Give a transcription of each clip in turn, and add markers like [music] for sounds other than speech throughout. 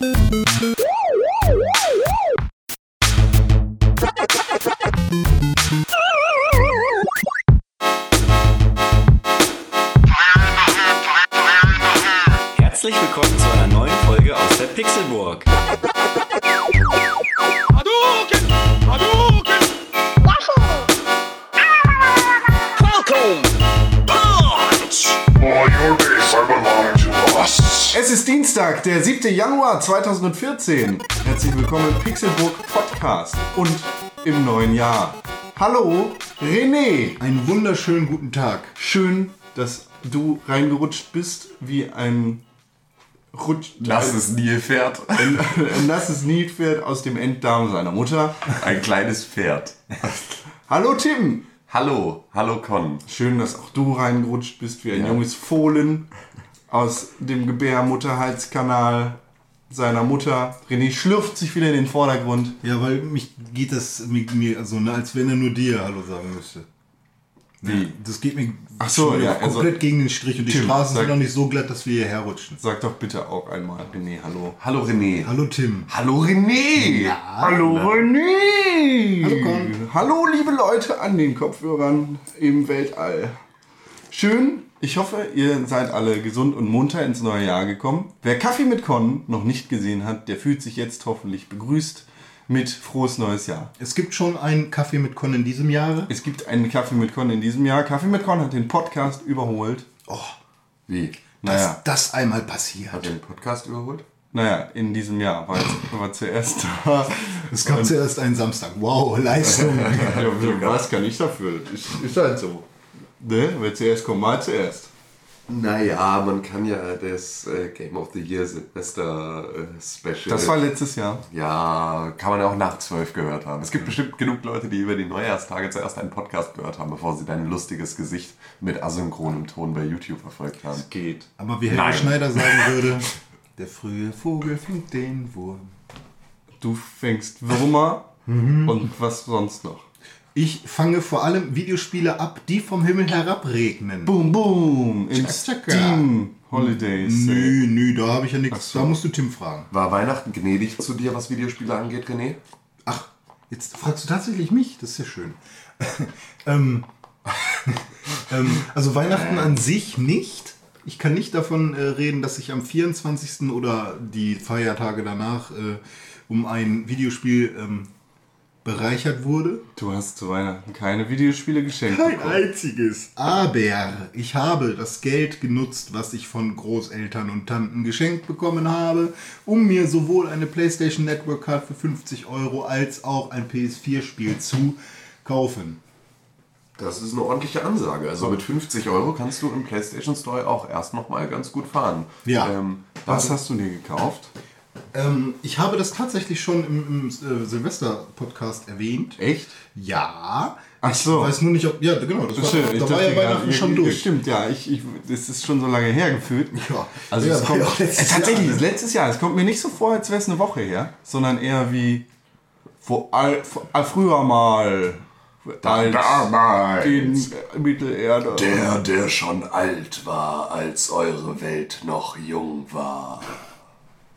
Boop boop boop. Januar 2014. Herzlich willkommen im Pixelburg Podcast und im neuen Jahr. Hallo, René. Einen wunderschönen guten Tag. Schön, dass du reingerutscht bist wie ein Rutsch. Nasses Nilpferd. [laughs] Ein, ein nasses Nilpferd aus dem Enddarm seiner Mutter. Ein kleines Pferd. Hallo Tim. Hallo, hallo Con. Schön, dass auch du reingerutscht bist wie ein junges Fohlen aus dem Gebärmutterhalskanal seiner Mutter. René schlürft sich wieder in den Vordergrund. Ja, weil mich geht das mit mir so, ne, als wenn er nur dir Hallo sagen müsste. Wie? Das geht mir Ach so, ja, also- komplett gegen den Strich und die Tim, Straßen sag- sind noch nicht so glatt, dass wir hierher rutschen. Sag doch bitte auch einmal, René, hallo. Hallo René. Hallo Tim. Hallo René. Hallo René! Hallo, Con. Hallo liebe Leute an den Kopfhörern im Weltall. Schön, ich hoffe, ihr seid alle gesund und munter ins neue Jahr gekommen. Wer Kaffee mit Con noch nicht gesehen hat, der fühlt sich jetzt hoffentlich begrüßt mit frohes neues Jahr. Es gibt schon einen Kaffee mit Con in diesem Jahre. Es gibt einen Kaffee mit Con in diesem Jahr. Kaffee mit Con hat den Podcast überholt. Oh, Wie? dass Naja. das einmal passiert. Hat den Podcast überholt? Naja, in diesem Jahr war, jetzt, war zuerst da. Es gab zuerst einen Samstag. Wow, Leistung. Ja, was kann ich dafür? Ist, ist halt so. Ne? Wer zuerst kommt, mal zuerst. Naja, man kann ja das äh, Game of the Year Silvester äh, Special. Das war letztes Jahr. ja, kann man ja auch nach zwölf gehört haben. Es gibt bestimmt genug Leute, die über die Neujahrstage zuerst einen Podcast gehört haben, bevor sie dein lustiges Gesicht mit asynchronem Ton bei YouTube verfolgt haben. Geht. Aber wie Helge. Schneider sagen [laughs] würde, der frühe Vogel fängt den Wurm. Du fängst Würmer und was sonst noch. Ich fange vor allem Videospiele ab, die vom Himmel herabregnen. Boom, boom. In Tschakka. Steam Holidays. Nö, nö, da habe ich ja nichts. so. Da musst du Tim fragen. War Weihnachten gnädig zu dir, was Videospiele angeht, René? Ach, jetzt fragst du tatsächlich mich? Das ist ja schön. [laughs] ähm, [laughs] ähm, also Weihnachten an sich nicht. Ich kann nicht davon äh, reden, dass ich am 24. oder die Feiertage danach äh, um ein Videospiel ähm, bereichert wurde. Du hast zu Weihnachten keine Videospiele geschenkt bekommen. einziges. Aber ich habe das Geld genutzt, was ich von Großeltern und Tanten geschenkt bekommen habe, um mir sowohl eine PlayStation Network Card für 50 Euro als auch ein PS4-Spiel zu kaufen. Das ist eine ordentliche Ansage. Also mit 50 Euro kannst du im PlayStation Store auch erst noch mal ganz gut fahren. Ja. Ähm, Was hast du dir gekauft? Ähm, ich habe das tatsächlich schon im, im äh, Silvester-Podcast erwähnt. Echt? Ja. Ach so. Ich weiß nur nicht, ob. Ja, genau. Das war, Schön, ich da war ja Weihnachten schon ja, durch. Stimmt, ja. Ich, ich, das ist schon so lange her gefühlt. Ja. Also Ja, es war kommt, ja auch letztes äh, tatsächlich, Jahr. das letztes Jahr. Es kommt mir nicht so vor, als wäre es eine Woche her, sondern eher wie vor, all, vor, all, früher mal. Als damals. in äh, Mittelerde. Der, der schon alt war, als eure Welt noch jung war.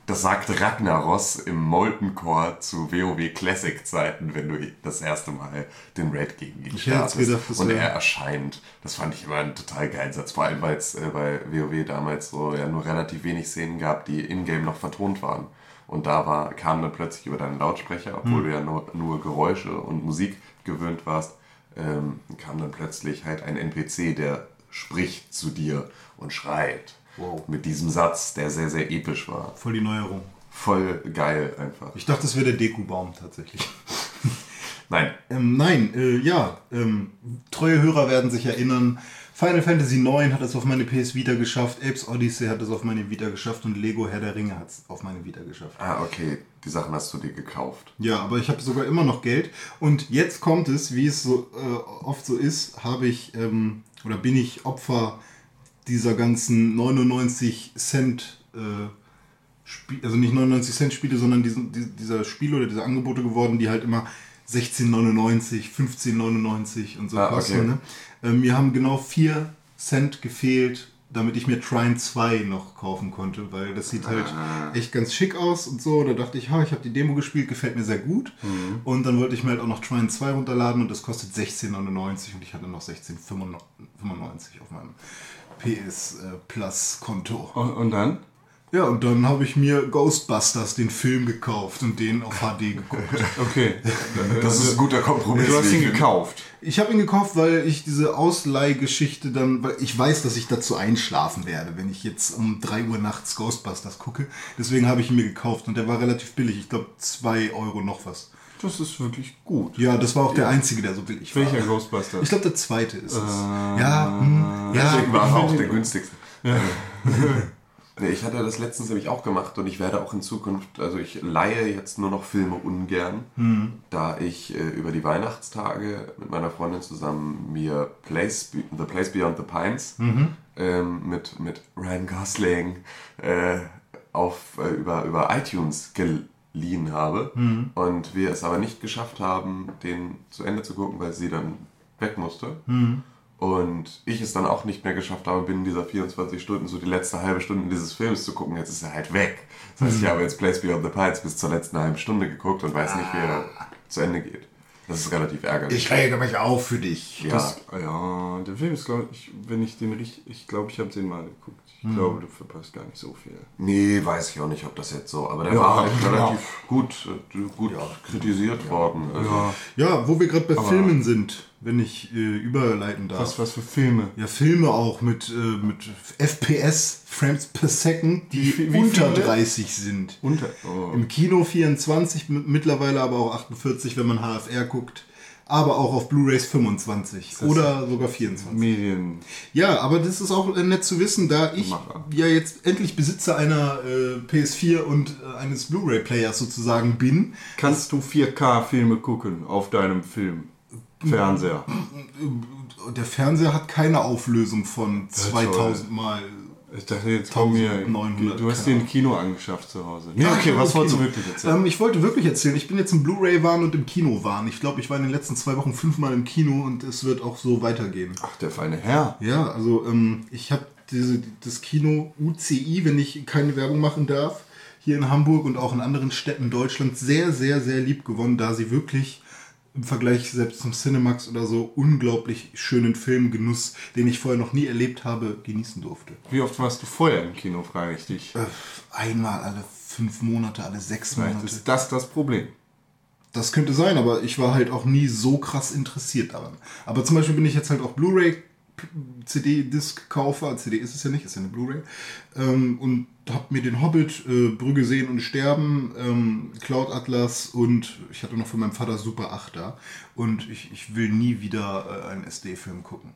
Das sagt Ragnaros im Molten Core zu WoW Classic Zeiten, wenn du das erste Mal den Raid gegen ihn startest gedacht, und er erscheint. Das fand ich immer einen total geilen Satz, vor allem weil es äh, bei WoW damals so ja nur relativ wenig Szenen gab, die in-game noch vertont waren. Und da war, kam dann plötzlich über deinen Lautsprecher, obwohl du ja nur, nur Geräusche und Musik gewöhnt warst, ähm, kam dann plötzlich halt ein NPC, der spricht zu dir und schreit. Wow. Mit diesem Satz, der sehr, sehr episch war. Voll die Neuerung. Voll geil einfach. Ich dachte, das wäre der Dekubaum tatsächlich. [laughs] Nein, Ähm, nein, äh, ja, ähm, treue Hörer werden sich erinnern. Final Fantasy IX hat es auf meine PS Vita geschafft, Apes Odyssey hat es auf meine Vita geschafft und Lego Herr der Ringe hat es auf meine Vita geschafft. ah, okay, die Sachen hast du dir gekauft. Ja, aber ich habe sogar immer noch Geld. Und jetzt kommt es, wie es so äh, oft so ist, habe ich ähm, oder bin ich Opfer dieser ganzen 99 Cent, äh, also nicht 99 Cent Spiele, sondern diesen, die- dieser Spiele oder diese Angebote geworden, die halt immer 16,99, 15,99 und so Ah, kosten. okay. Ne? Ähm, mir haben genau 4 Cent gefehlt, damit ich mir Trine 2 noch kaufen konnte, weil das sieht halt Ah. echt ganz schick aus und so. Da dachte ich, ha, ich habe die Demo gespielt, gefällt mir sehr gut. Mhm. Und dann wollte ich mir halt auch noch Trine 2 runterladen und das kostet 16,99 und ich hatte noch 16,95 auf meinem PS äh, Plus Konto. Und, und dann? Ja, und dann habe ich mir Ghostbusters, den Film, gekauft und den auf HD geguckt. [laughs] Okay. Das ist ein guter Kompromiss. Du hast ihn gekauft. Ich habe ihn gekauft, weil ich diese Ausleihgeschichte dann, weil ich weiß, dass ich dazu einschlafen werde, wenn ich jetzt um 3 Uhr nachts Ghostbusters gucke. Deswegen habe ich ihn mir gekauft und der war relativ billig. Ich glaube 2 Euro noch was. Das ist wirklich gut. Ja, das war auch der einzige, der so billig war. Welcher Ghostbuster? Ich glaube, der zweite ist es. ja, hm, Deswegen ja. war er auch der [laughs] günstigste. [laughs] Nee, ich hatte das letztens nämlich auch gemacht und ich werde auch in Zukunft, also ich leihe jetzt nur noch Filme ungern, da ich äh, über die Weihnachtstage mit meiner Freundin zusammen mir Place, The Place Beyond the Pines ähm, mit, mit Ryan Gosling äh, auf, äh, über, über iTunes geliehen habe und wir es aber nicht geschafft haben, den zu Ende zu gucken, weil sie dann weg musste. Und ich es dann auch nicht mehr geschafft habe, binnen dieser 24 Stunden so die letzte halbe Stunde dieses Films zu gucken. Jetzt ist er halt weg. Das heißt, ich habe jetzt Place Beyond the Pines bis zur letzten halben Stunde geguckt und weiß nicht, wie er zu Ende geht. Das ist relativ ärgerlich. Ich rege mich auf für dich. ja. Das, ja, der Film ist, glaube ich, wenn ich den richtig, ich glaube, ich habe den mal geguckt. Ich glaube, du verpasst gar nicht so viel. Nee, weiß ich auch nicht, ob das jetzt so, aber der war halt relativ gut, äh, gut kritisiert worden. Also, Ja, wo wir gerade bei Filmen sind, wenn ich äh, überleiten darf. Was, was für Filme? Ja, Filme auch mit, äh, mit FPS, Frames per Second, die Wie- wie unter viele? 30 sind. Unter. Oh. Im Kino 24, m- mittlerweile aber auch 48, wenn man HFR guckt. Aber auch auf Blu-rays 25 oder sogar 24. Medien. Ja, aber das ist auch äh, nett zu wissen, da ich Macher. ja jetzt endlich Besitzer einer äh, PS4 und äh, eines Blu-ray-Players sozusagen bin. Kannst du 4K-Filme gucken auf deinem Film? Fernseher. Der Fernseher hat keine Auflösung von toll. 2000 mal. Ich dachte, jetzt komm hier. 1900, Du hast dir ein Kino angeschafft zu Hause. Ja, okay, was wolltest du wirklich erzählen? Ähm, ich wollte wirklich erzählen, ich bin jetzt im Blu-ray-Wahn und im Kino-Wahn. Ich glaube, ich war in den letzten zwei Wochen fünfmal im Kino und es wird auch so weitergehen. Ach, der feine Herr. Ja, also ähm, ich habe diese das Kino UCI, wenn ich keine Werbung machen darf, hier in Hamburg und auch in anderen Städten Deutschlands sehr, sehr, sehr lieb gewonnen, da sie wirklich im Vergleich selbst zum Cinemax oder so unglaublich schönen Filmgenuss, den ich vorher noch nie erlebt habe, genießen durfte. Wie oft warst du vorher im Kino, frage ich dich. Äh, einmal alle fünf Monate, alle sechs Vielleicht Monate. ist das das Problem. Das könnte sein, aber ich war halt auch nie so krass interessiert daran. Aber zum Beispiel bin ich jetzt halt auch Blu-ray CD-Disc-Kaufer, CD ist es ja nicht, ist ja eine Blu-ray, ähm, und habe mir den Hobbit, äh, Brügge sehen und sterben, ähm, Cloud Atlas und ich hatte noch von meinem Vater Super 8 da und ich, ich will nie wieder äh, einen SD-Film gucken,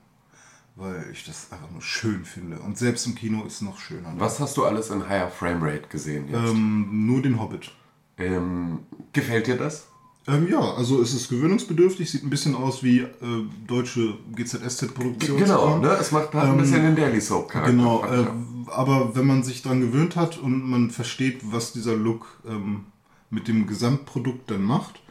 weil ich das einfach nur schön finde und selbst im Kino ist es noch schöner. Was hast du alles in Higher Framerate gesehen jetzt? Ähm, nur den Hobbit. Ähm, gefällt dir das? Ähm, ja, also es ist gewöhnungsbedürftig, sieht ein bisschen aus wie äh, deutsche GZSZ-Produktion. Genau, ne? Es macht halt ein bisschen den Daily Soap Charakter. Genau, äh, aber wenn man sich dran gewöhnt hat und man versteht, was dieser Look ähm, mit dem Gesamtprodukt dann macht,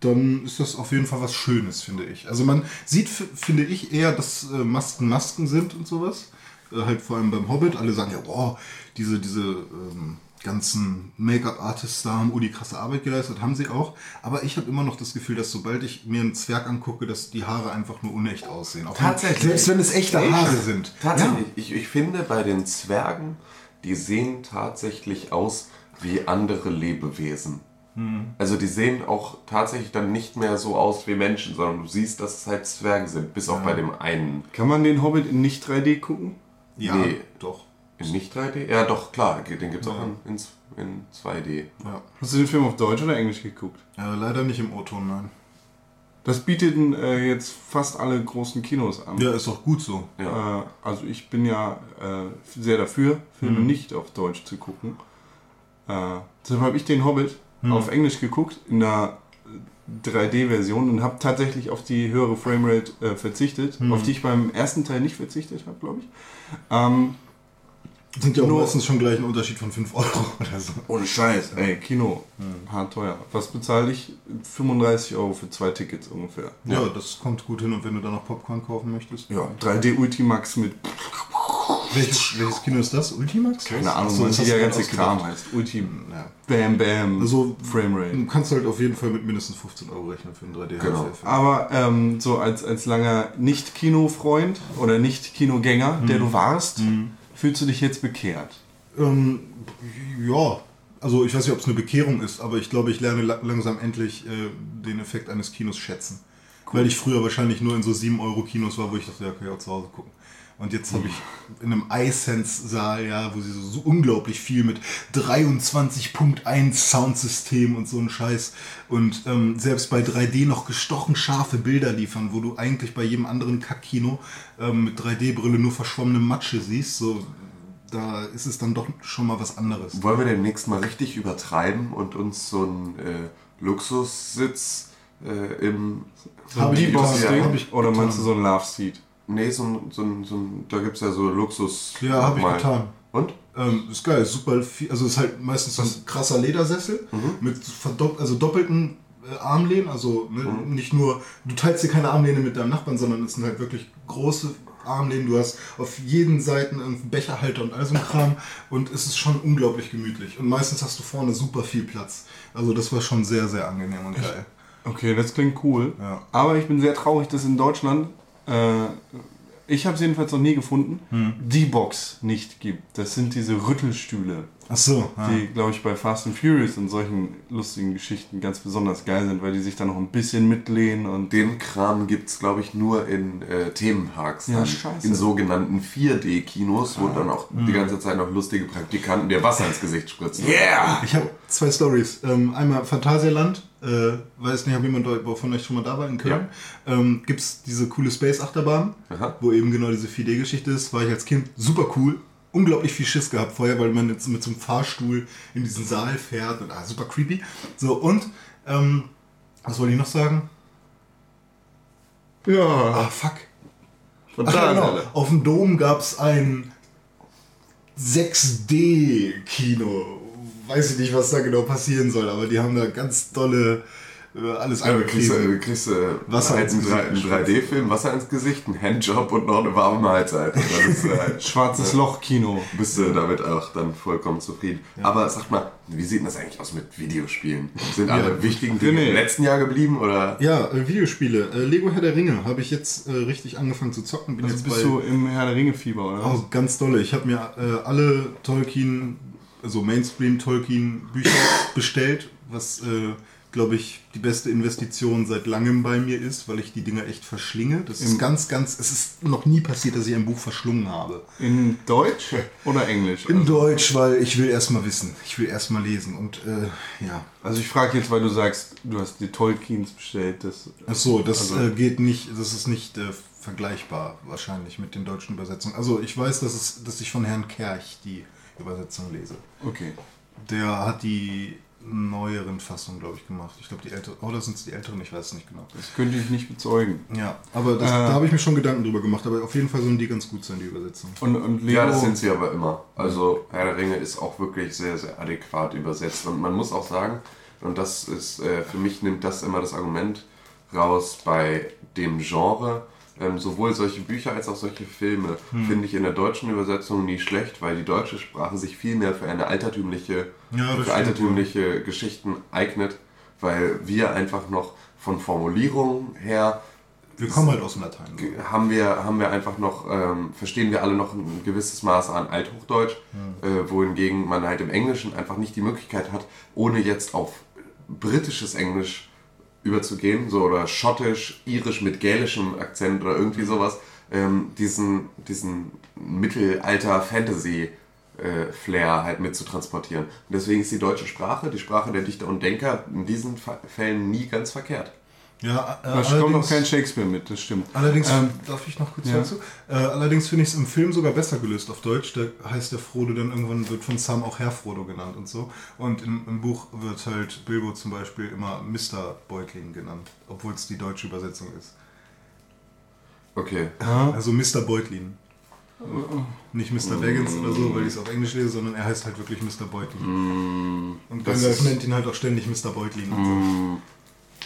dann ist das auf jeden Fall was Schönes, finde ich. Also man sieht, finde ich, eher, dass äh, Masken Masken sind und sowas. Äh, halt vor allem beim Hobbit. Alle sagen ja, boah, diese, diese ähm, ganzen Make-up-Artists da haben oh, die krasse Arbeit geleistet, haben sie auch. Aber ich habe immer noch das Gefühl, dass sobald ich mir einen Zwerg angucke, dass die Haare einfach nur unecht aussehen. Auch Tatsächlich. Selbst wenn es echte Haare sind. Tatsächlich. Ich, ich finde bei den Zwergen, die sehen tatsächlich aus wie andere Lebewesen. Also die sehen auch tatsächlich dann nicht mehr so aus wie Menschen, sondern du siehst, dass es halt Zwerge sind, bis auf bei dem einen. Kann man den Hobbit in nicht 3D gucken? Ja, Nee. doch. In nicht 3D? Ja, doch, klar, den gibt es auch in, in, in 2D. Ja. Hast du den Film auf Deutsch oder Englisch geguckt? Ja, leider nicht im O-Ton, nein. Das bieten äh, jetzt fast alle großen Kinos an. Ja, ist doch gut so. Ja. Äh, also ich bin ja äh, sehr dafür, Filme nicht auf Deutsch zu gucken. Äh, deshalb habe ich den Hobbit auf Englisch geguckt in der 3D-Version und habe tatsächlich auf die höhere Framerate äh, verzichtet, auf die ich beim ersten Teil nicht verzichtet habe, glaube ich. Ähm, Sind ja auch meistens schon gleich ein Unterschied von 5 Euro [laughs] oder so. ohne Scheiß, ey, Kino, hart teuer. Was bezahle ich? 35 Euro für zwei Tickets ungefähr. Ja, das kommt gut hin und wenn du dann noch Popcorn kaufen möchtest. Ja, 3D Ultimax mit Welches, welches Kino ist das? Ultimax? Keine Ahnung, Achso, man du ganze ausgedacht. Kram heißt. Ulti, Ja. Bam Bam, Also, Framerate. Du kannst halt auf jeden Fall mit mindestens 15 Euro rechnen für einen 3D. Genau. Aber ähm, so als, als langer Nicht-Kino-Freund oder Nicht-Kinogänger, der du warst, fühlst du dich jetzt bekehrt? Ähm, ja, also ich weiß nicht, ob es eine Bekehrung ist, aber ich glaube, ich lerne la langsam endlich äh, den Effekt eines Kinos schätzen. Weil ich früher wahrscheinlich nur in so 7-Euro-Kinos war, wo ich dachte, ja, kann ich auch zu Hause gucken. Und jetzt habe ich in einem iSense-Saal, ja, wo sie so, so unglaublich viel mit 23.1 Soundsystem und so ein Scheiß und ähm, selbst bei 3D noch gestochen scharfe Bilder liefern, wo du eigentlich bei jedem anderen Kackkino ähm, mit 3D-Brille nur verschwommene Matsche siehst, so da ist es dann doch schon mal was anderes. Wollen wir demnächst mal richtig übertreiben und uns so einen äh, Luxussitz äh, im. Hab ich D-Box getan, Ding? hab ich oder meinst du so ein Love Seat? Nee, so ein, so ein, so ein da gibt es ja so Luxus. Ja, hab ich getan. Und? Ähm, ist geil, ist super viel. Also ist halt meistens so ein krasser Ledersessel mit verdopp also doppelten äh, Armlehnen. Also ne, nicht nur, du teilst dir keine Armlehne mit deinem Nachbarn, sondern es sind halt wirklich große Armlehnen. Du hast auf jeden Seiten einen Becherhalter und all so ein Kram. Und es ist schon unglaublich gemütlich. Und meistens hast du vorne super viel Platz. Also das war schon sehr, sehr angenehm und geil. Okay, das klingt cool. Ja. Aber ich bin sehr traurig, dass in Deutschland, äh, ich habe es jedenfalls noch nie gefunden, die Box nicht gibt. Das sind diese Rüttelstühle, Ach so, ja. die, glaube ich, bei Fast and Furious und solchen lustigen Geschichten ganz besonders geil sind, weil die sich dann noch ein bisschen mitlehnen und Den Kram gibt es, glaube ich, nur in äh, Themenparks. Ja, scheiße. In sogenannten 4D-Kinos, wo dann auch die ganze Zeit noch lustige Praktikanten dir Wasser ins Gesicht spritzen. Yeah! Ich habe zwei Stories. Ähm, einmal Phantasialand. Äh, weiß nicht, ob jemand von euch schon mal da war in Köln. Ähm, Gibt es diese coole Space-Achterbahn, wo eben genau diese 4D-Geschichte ist. War ich als Kind super cool. Unglaublich viel Schiss gehabt vorher, weil man jetzt mit so einem Fahrstuhl in diesen Saal fährt. Und, ah, super creepy. So, und ähm, was wollte ich noch sagen? Ja, Ah, fuck. von Ach, ja, genau. Auf dem Dom gab es ein 6D-Kino. Weiß ich nicht, was da genau passieren soll, aber die haben da ganz tolle äh, alles Ja, du kriegst, du kriegst äh, Wasser einen, Gesicht. 3D-Film, Wasser ins Gesicht, einen Handjob und noch eine warme Mahlzeit. Äh, halt, [laughs] Schwarzes Loch-Kino. bist du damit auch dann vollkommen zufrieden. Aber sag mal, wie sieht denn das eigentlich aus mit Videospielen? Sind alle wichtigen Dinge Nee. im letzten Jahr geblieben oder? Ja, äh, Videospiele. Äh, Lego Herr der Ringe habe ich jetzt äh, richtig angefangen zu zocken. Bin Also jetzt bist du im Herr der Ringe-Fieber, oder? Oh, ganz dolle. Ich habe mir äh, alle Tolkien, also Mainstream-Tolkien-Bücher bestellt, was, äh, glaube ich, die beste Investition seit langem bei mir ist, weil ich die Dinger echt verschlinge. Das ist ganz, ganz, es ist noch nie passiert, dass ich ein Buch verschlungen habe. In Deutsch oder Englisch? In Also, Deutsch, weil ich will erstmal wissen. Ich will erstmal lesen und äh, ja. also ich frage jetzt, weil du sagst, du hast die Tolkiens bestellt. Das, Ach so, das Also- äh, geht nicht, das ist nicht äh, vergleichbar wahrscheinlich mit den deutschen Übersetzungen. Also ich weiß, dass, es, dass ich von Herrn Kerch die Übersetzung lese. okay. Der hat die neueren Fassungen, glaube ich, gemacht. Ich glaube, die älteren, oder sind es die älteren? Ich weiß es nicht genau. Das könnte ich nicht bezeugen. Ja, aber das, Äh. da habe ich mir schon Gedanken drüber gemacht. Aber auf jeden Fall sollen die ganz gut sein, die Übersetzung. Und, und Lego, Ja, das sind sie aber immer. Also Herr der Ringe ist auch wirklich sehr, sehr adäquat übersetzt. Und man muss auch sagen, und das ist, äh, für mich nimmt das immer das Argument raus bei dem Genre. Ähm, sowohl solche Bücher als auch solche Filme Hm. finde ich in der deutschen Übersetzung nie schlecht, weil die deutsche Sprache sich viel mehr für eine altertümliche, Ja, für altertümliche Geschichten eignet, weil wir einfach noch von Formulierungen her Wir kommen halt aus dem Latein. so. haben wir, haben wir einfach noch, ähm, verstehen wir alle noch ein gewisses Maß an Althochdeutsch, äh, wohingegen man halt im Englischen einfach nicht die Möglichkeit hat, ohne jetzt auf britisches Englisch überzugehen, so oder schottisch, irisch mit gälischem Akzent oder irgendwie sowas, ähm, diesen, diesen Mittelalter-Fantasy- äh, Flair halt mit zu transportieren. Und deswegen ist die deutsche Sprache, die Sprache der Dichter und Denker, in diesen Fällen nie ganz verkehrt. Ja, äh, da kommt noch kein Shakespeare mit, das stimmt. Allerdings, Ähm, darf ich noch kurz ja. dazu? Äh, allerdings finde ich es im Film sogar besser gelöst auf Deutsch. Da heißt der Frodo dann irgendwann, wird von Sam auch Herr Frodo genannt und so. Und im, im Buch wird halt Bilbo zum Beispiel immer Mr. Beutling genannt, obwohl es die deutsche Übersetzung ist. Okay. Also Mr. Beutlin. Nicht Mr. Baggins oder so, weil ich es auf Englisch lese, sondern er heißt halt wirklich Mr. Beutlin. Und das Gandalf nennt ihn halt auch ständig Mr. Beutlin. Und so.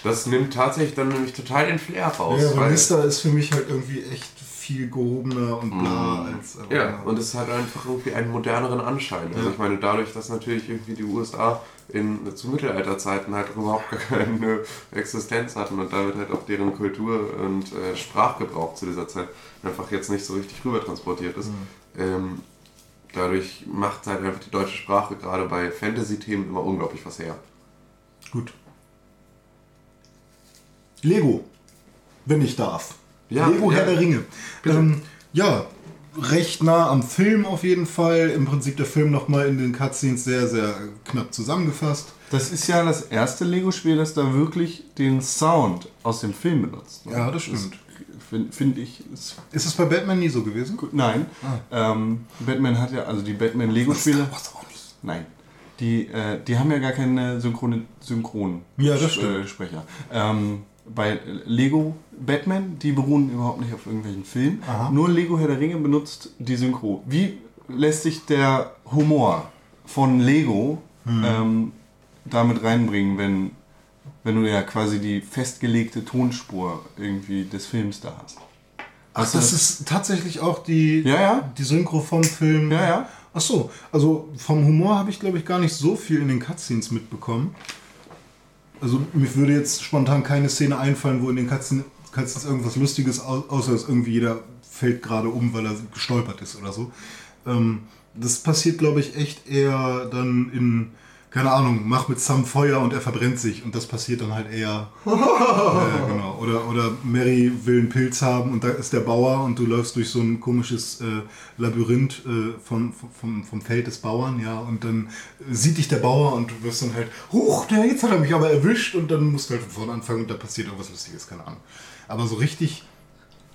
Das nimmt tatsächlich dann nämlich total den Flair raus. Ja, Vista ist für mich halt irgendwie echt viel gehobener und bla als. äh, Mm. Ja, und es hat einfach irgendwie einen moderneren Anschein. Also Ja. ich meine, dadurch, dass natürlich irgendwie die USA in, zu Mittelalterzeiten halt überhaupt gar keine Existenz hatten und damit halt auch deren Kultur und äh, Sprachgebrauch zu dieser Zeit einfach jetzt nicht so richtig rüber transportiert ist. Ähm, dadurch macht halt einfach die deutsche Sprache gerade bei Fantasy-Themen immer unglaublich was her. Gut. Lego, wenn ich darf. Ja, Lego ja. Herr der Ringe. Ähm, ja, recht nah am Film auf jeden Fall. Im Prinzip der Film nochmal in den Cutscenes sehr, sehr knapp zusammengefasst. Das ist ja das erste Lego-Spiel, das da wirklich den Sound aus dem Film benutzt. Ja, das stimmt. Finde find ich. Ist Ist es bei Batman nie so gewesen? gut. Nein. Ah. Ähm, Batman hat ja, also die Batman-Lego-Spiele. Nein. Die, äh, die haben ja gar keine Synchrone, Synchron Ja, das stimmt. Äh, Sprecher. Ähm, bei Lego Batman, die beruhen überhaupt nicht auf irgendwelchen Filmen. Aha. Nur Lego Herr der Ringe benutzt die Synchro. Wie lässt sich der Humor von Lego Hm. ähm, damit reinbringen, wenn, wenn du ja quasi die festgelegte Tonspur irgendwie des Films da hast? Ach, Hast du das ist tatsächlich auch die, Ja, ja. die Synchro vom Film. Ja, ja. Ach so, also vom Humor habe ich glaube ich gar nicht so viel in den Cutscenes mitbekommen. Also mir würde jetzt spontan keine Szene einfallen, wo in den Cutscenes, Cutscenes irgendwas Lustiges, au- außer dass irgendwie jeder fällt gerade um, weil er gestolpert ist oder so. Ähm, das passiert glaube ich echt eher dann in, keine Ahnung, mach mit Sam Feuer und er verbrennt sich und das passiert dann halt eher [laughs] ja, genau. Oder, oder Mary will einen Pilz haben und da ist der Bauer und du läufst durch so ein komisches äh, Labyrinth äh, vom, vom, vom Feld des Bauern, ja, und dann sieht dich der Bauer und du wirst dann halt, huch, der, jetzt hat er mich aber erwischt und dann musst du halt von vorne anfangen und da passiert irgendwas Lustiges, keine Ahnung. Aber so richtig,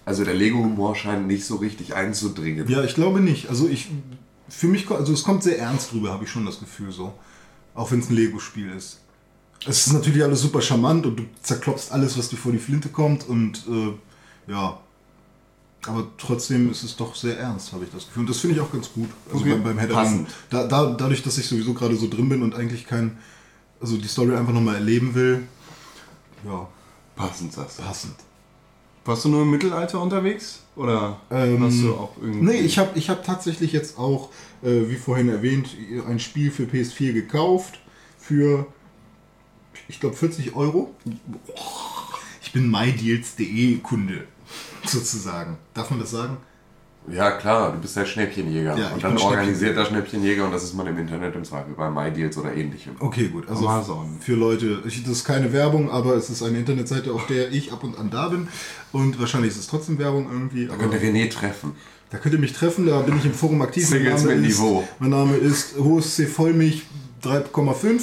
Also der Lego-Humor scheint nicht so richtig einzudringen. ja, ich glaube nicht. Also ich, für mich, also es kommt sehr ernst drüber, habe ich schon das Gefühl so. Auch wenn es ein Lego-Spiel ist. Es ist natürlich alles super charmant und du zerklopfst alles, was dir vor die Flinte kommt und äh, ja. Aber trotzdem ist es doch sehr ernst, habe ich das Gefühl. Und das finde ich auch ganz gut. Also Okay. beim, beim der Passend. Da, da, dadurch, dass ich sowieso gerade so drin bin und eigentlich kein, also die Story einfach nochmal erleben will, ja, Passend das. passend. Warst du nur im Mittelalter unterwegs? Oder Ähm, hast du auch irgendwie. Nee, ich habe ich hab tatsächlich jetzt auch, äh, wie vorhin erwähnt, ein Spiel für PS4 gekauft. Für, ich glaube, 40 Euro. Ich bin mydeals.de Kunde, sozusagen. Darf man das sagen? Ja, klar, du bist der Schnäppchenjäger. Ja, und dann bin organisiert der Schnäppchenjäger und das ist man im Internet im Zweifel bei MyDeals oder ähnlichem. Okay, gut. Also Amazon. für Leute, ich, das ist keine Werbung, aber es ist eine Internetseite, auf der ich ab und an da bin. Und wahrscheinlich ist es trotzdem Werbung irgendwie. Da aber- könnt ihr René treffen. Da könnt ihr mich treffen, da bin ich im Forum aktiv. Mein Singles Name mit ist, Niveau. Mein Name ist HOSC Vollmilch 3,5.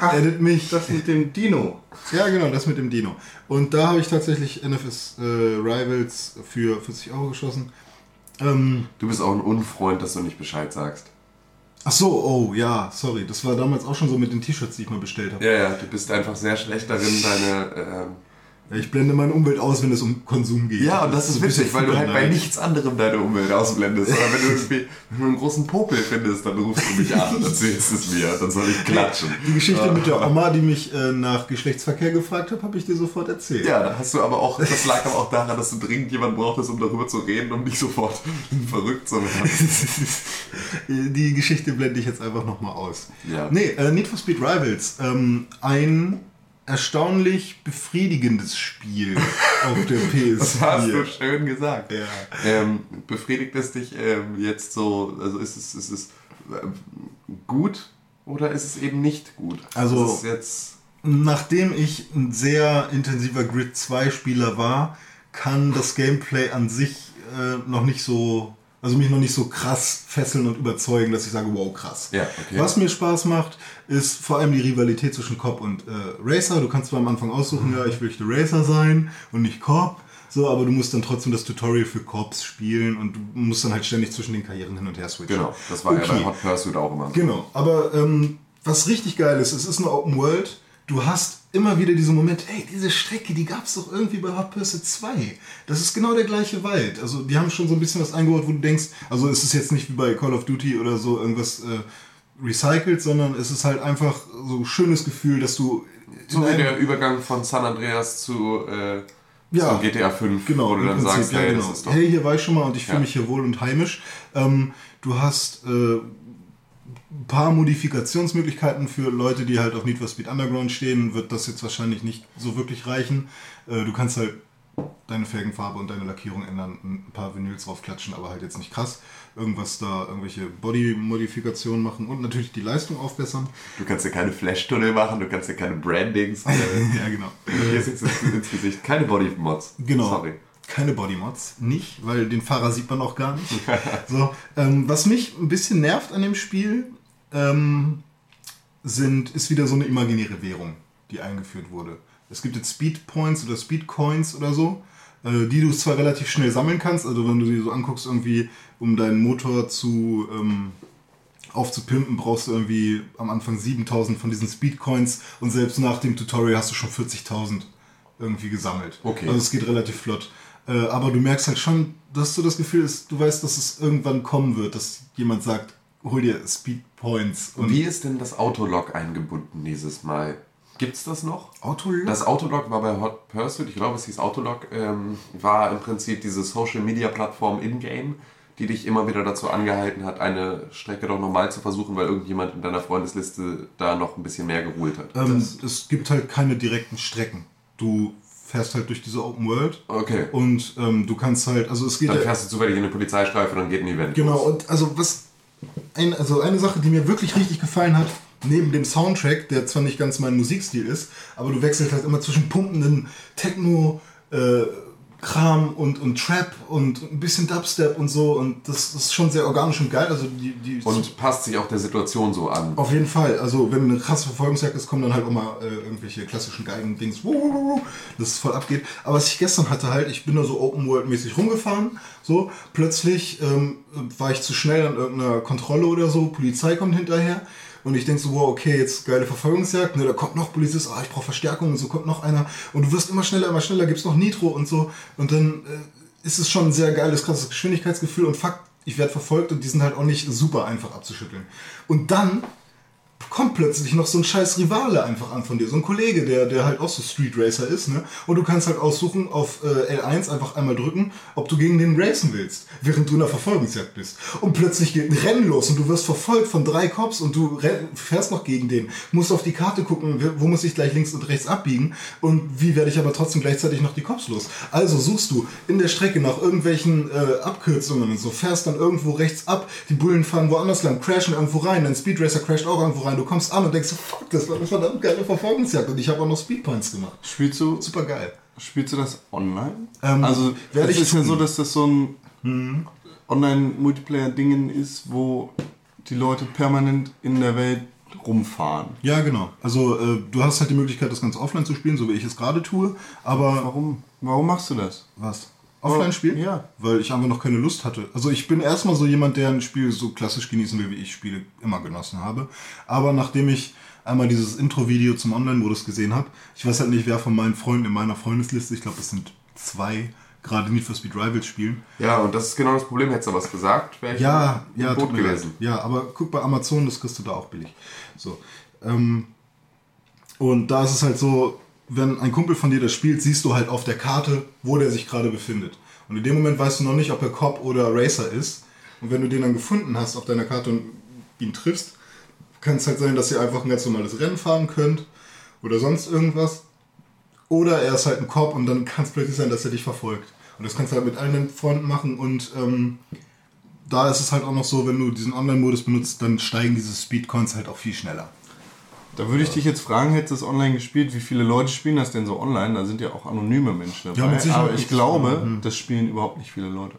Äh, Edit mich. Das mit dem Dino. Ja, genau, das mit dem Dino. Und da habe ich tatsächlich NFS äh, Rivals für 40 Euro geschossen. Ähm, Du bist auch ein Unfreund, dass du nicht Bescheid sagst. ach so, oh ja, sorry. Das war damals auch schon so mit den T-Shirts, die ich mal bestellt habe. Ja, ja, du bist einfach sehr schlecht darin, deine. Ja, ich blende meine Umwelt aus, wenn es um Konsum geht. ja, und das ist ein bisschen witzig, weil du halt bei nichts anderem deine Umwelt ausblendest. Oder wenn du [laughs] irgendwie einen großen Popel findest, dann rufst du mich an und erzählst es mir. Dann soll ich klatschen. Die Geschichte mit der Oma, die mich äh, nach Geschlechtsverkehr gefragt hat, habe ich dir sofort erzählt. Ja, da hast du aber auch, das lag aber auch daran, dass du dringend jemanden brauchtest, um darüber zu reden, um nicht sofort [laughs] verrückt zu werden. [laughs] Die Geschichte blende ich jetzt einfach nochmal aus. Ja. Nee, äh, Need for Speed Rivals. Ähm, ein erstaunlich befriedigendes Spiel auf der [laughs] PS4. Das hast du schön gesagt. Ja. Ähm, befriedigt es dich ähm, jetzt so, also ist es, ist es ähm, gut oder ist es eben nicht gut? Also- jetzt Nachdem ich ein sehr intensiver Grid 2 Spieler war, kann das Gameplay an sich äh, noch nicht so, also mich noch nicht so krass fesseln und überzeugen, dass ich sage, wow, krass. Ja, okay. Was mir Spaß macht, ist vor allem die Rivalität zwischen Cop und äh, Racer. Du kannst zwar am Anfang aussuchen, ja, ich möchte Racer sein und nicht Cop. So, aber du musst dann trotzdem das Tutorial für Cops spielen und du musst dann halt ständig zwischen den Karrieren hin und her switchen. Genau, das war ja bei Hot Pursuit auch immer so. Genau, aber ähm, was richtig geil ist, es ist eine Open World. Du hast immer wieder diesen Moment, ey, diese Strecke, die gab es doch irgendwie bei Hot Pursuit 2. Das ist genau der gleiche Wald. Also die haben schon so ein bisschen was eingebaut, wo du denkst, also es ist jetzt nicht wie bei Call of Duty oder so irgendwas äh, recycelt, sondern es ist halt einfach so ein schönes Gefühl, dass du So wie der Übergang von San Andreas zu, äh, Ja, zu GTA 5, Genau, wo du dann Prinzip, sagst, ja, hey, genau. das ist doch... hey, hier war ich schon mal und ich fühle Ja. mich hier wohl und heimisch. Ähm, du hast äh, ein paar Modifikationsmöglichkeiten für Leute, die halt auf Need for Speed Underground stehen, wird das jetzt wahrscheinlich nicht so wirklich reichen. Äh, du kannst halt deine Felgenfarbe und deine Lackierung ändern, ein paar Vinyls draufklatschen, aber halt jetzt nicht krass. Irgendwas da, irgendwelche Body-Modifikationen machen und natürlich die Leistung aufbessern. Du kannst dir keine Flash-Tunnel machen, du kannst dir keine Brandings, äh, [laughs] ja, genau. hier ins, ins Gesicht, keine Body-Mods. Genau. Sorry. Keine Bodymods, nicht, weil den Fahrer sieht man auch gar nicht. [laughs] so, ähm, was mich ein bisschen nervt an dem Spiel, ähm, sind, ist wieder so eine imaginäre Währung, die eingeführt wurde. Es gibt jetzt Speed Points oder Speed Coins oder so, äh, die du zwar relativ schnell sammeln kannst, also wenn du die so anguckst, irgendwie, um deinen Motor zu ähm, aufzupimpen, brauchst du irgendwie am Anfang 7000 von diesen Speed Coins und selbst nach dem Tutorial hast du schon 40.000 irgendwie gesammelt. Okay. Also es geht relativ flott. Äh, aber du merkst halt schon, dass du das Gefühl hast, du weißt, dass es irgendwann kommen wird, dass jemand sagt, hol dir Speed Points. Und Wie ist denn das Autolog eingebunden dieses Mal? Gibt's das noch? Autolog? Das Autolog war bei Hot Pursuit, ich glaube es hieß Autolog, ähm, war im Prinzip diese Social Media Plattform in-game, die dich immer wieder dazu angehalten hat, eine Strecke doch nochmal zu versuchen, weil irgendjemand in deiner Freundesliste da noch ein bisschen mehr geholt hat. ähm, es gibt halt keine direkten Strecken. Du fährst halt durch diese Open World Okay. und ähm, du kannst halt, also es geht Dann fährst du zufällig in eine Polizeistreife und dann geht ein Event Genau, los. und also was ein, also eine Sache, die mir wirklich richtig gefallen hat, neben dem Soundtrack, der zwar nicht ganz mein Musikstil ist, aber du wechselst halt immer zwischen pumpenden Techno, äh, Kram und, und Trap und ein bisschen Dubstep und so und das, das ist schon sehr organisch und geil. Also die, die Und passt sich auch der Situation so an. auf jeden Fall. Also wenn eine krasse Verfolgungsjagd ist, kommen dann halt auch mal äh, irgendwelche klassischen Geigen-Dings, dass es voll abgeht. Aber was ich gestern hatte halt, ich bin da so Open-World-mäßig rumgefahren, so, plötzlich ähm, war ich zu schnell an irgendeiner Kontrolle oder so, Polizei kommt hinterher und ich denke so, wow, okay, jetzt geile Verfolgungsjagd, ne, da kommt noch Polizist, ah, ich brauche Verstärkung und so kommt noch einer. Und du wirst immer schneller, immer schneller, gibt's noch Nitro und so. Und dann äh, ist es schon ein sehr geiles, krasses Geschwindigkeitsgefühl. Und fuck, ich werde verfolgt und die sind halt auch nicht super einfach abzuschütteln. Und dann kommt plötzlich noch so ein scheiß Rivale einfach an von dir, so ein Kollege, der, der halt auch so Street Racer ist, ne? Und du kannst halt aussuchen, auf äh, L1 einfach einmal drücken, ob du gegen den racen willst, während du in der Verfolgungsjagd bist. Und plötzlich geht ein Rennen los und du wirst verfolgt von drei Cops und du fährst noch gegen den, musst auf die Karte gucken, wo muss ich gleich links und rechts abbiegen und wie werde ich aber trotzdem gleichzeitig noch die Cops los. Also suchst du in der Strecke nach irgendwelchen äh, Abkürzungen und so, fährst dann irgendwo rechts ab, die Bullen fahren woanders lang, crashen irgendwo rein, dein Speed Racer crasht auch irgendwo rein, du kommst an und denkst fuck, das war eine verdammt geile Verfolgungsjagd und ich habe auch noch Speedpoints gemacht. Spielst du, Super geil. spielst du das online? Ähm, also werde es ich ist ja tun. so, dass das so ein Online-Multiplayer-Dingen ist, wo die Leute permanent in der Welt rumfahren. Ja, genau. Also äh, du hast halt die Möglichkeit, das Ganze offline zu spielen, so wie ich es gerade tue, aber Warum? Warum machst du das? Was? Offline spielen? Ja. Weil ich einfach noch keine Lust hatte. Also ich bin erstmal so jemand, der ein Spiel so klassisch genießen will, wie ich Spiele immer genossen habe. Aber nachdem ich einmal dieses Intro-Video zum Online-Modus gesehen habe, ich weiß halt nicht, wer von meinen Freunden in meiner Freundesliste, ich glaube, es sind zwei, gerade Need for Speed Rivals spielen. Ja, und das ist genau das Problem. Hättest du was gesagt, wäre ich Ja, ja, leid. gewesen. Ja, aber guck bei Amazon, das kriegst du da auch billig. So. Ähm, und da ist es halt so, wenn ein Kumpel von dir das spielt, siehst du halt auf der Karte, wo der sich gerade befindet. Und in dem Moment weißt du noch nicht, ob er Cop oder Racer ist. Und wenn du den dann gefunden hast auf deiner Karte und ihn triffst, kann es halt sein, dass ihr einfach ein ganz normales Rennen fahren könnt oder sonst irgendwas. Oder er ist halt ein Cop und dann kann es plötzlich sein, dass er dich verfolgt. Und das kannst du halt mit allen Freunden machen und ähm, da ist es halt auch noch so, wenn du diesen Online-Modus benutzt, dann steigen diese Speedcoins halt auch viel schneller. Da würde ich dich jetzt fragen, hättest du es online gespielt, wie viele Leute spielen das denn so online? Da sind ja auch anonyme Menschen dabei. Ja, mit Sicherheit. Aber ich glaube, das spielen überhaupt nicht viele Leute.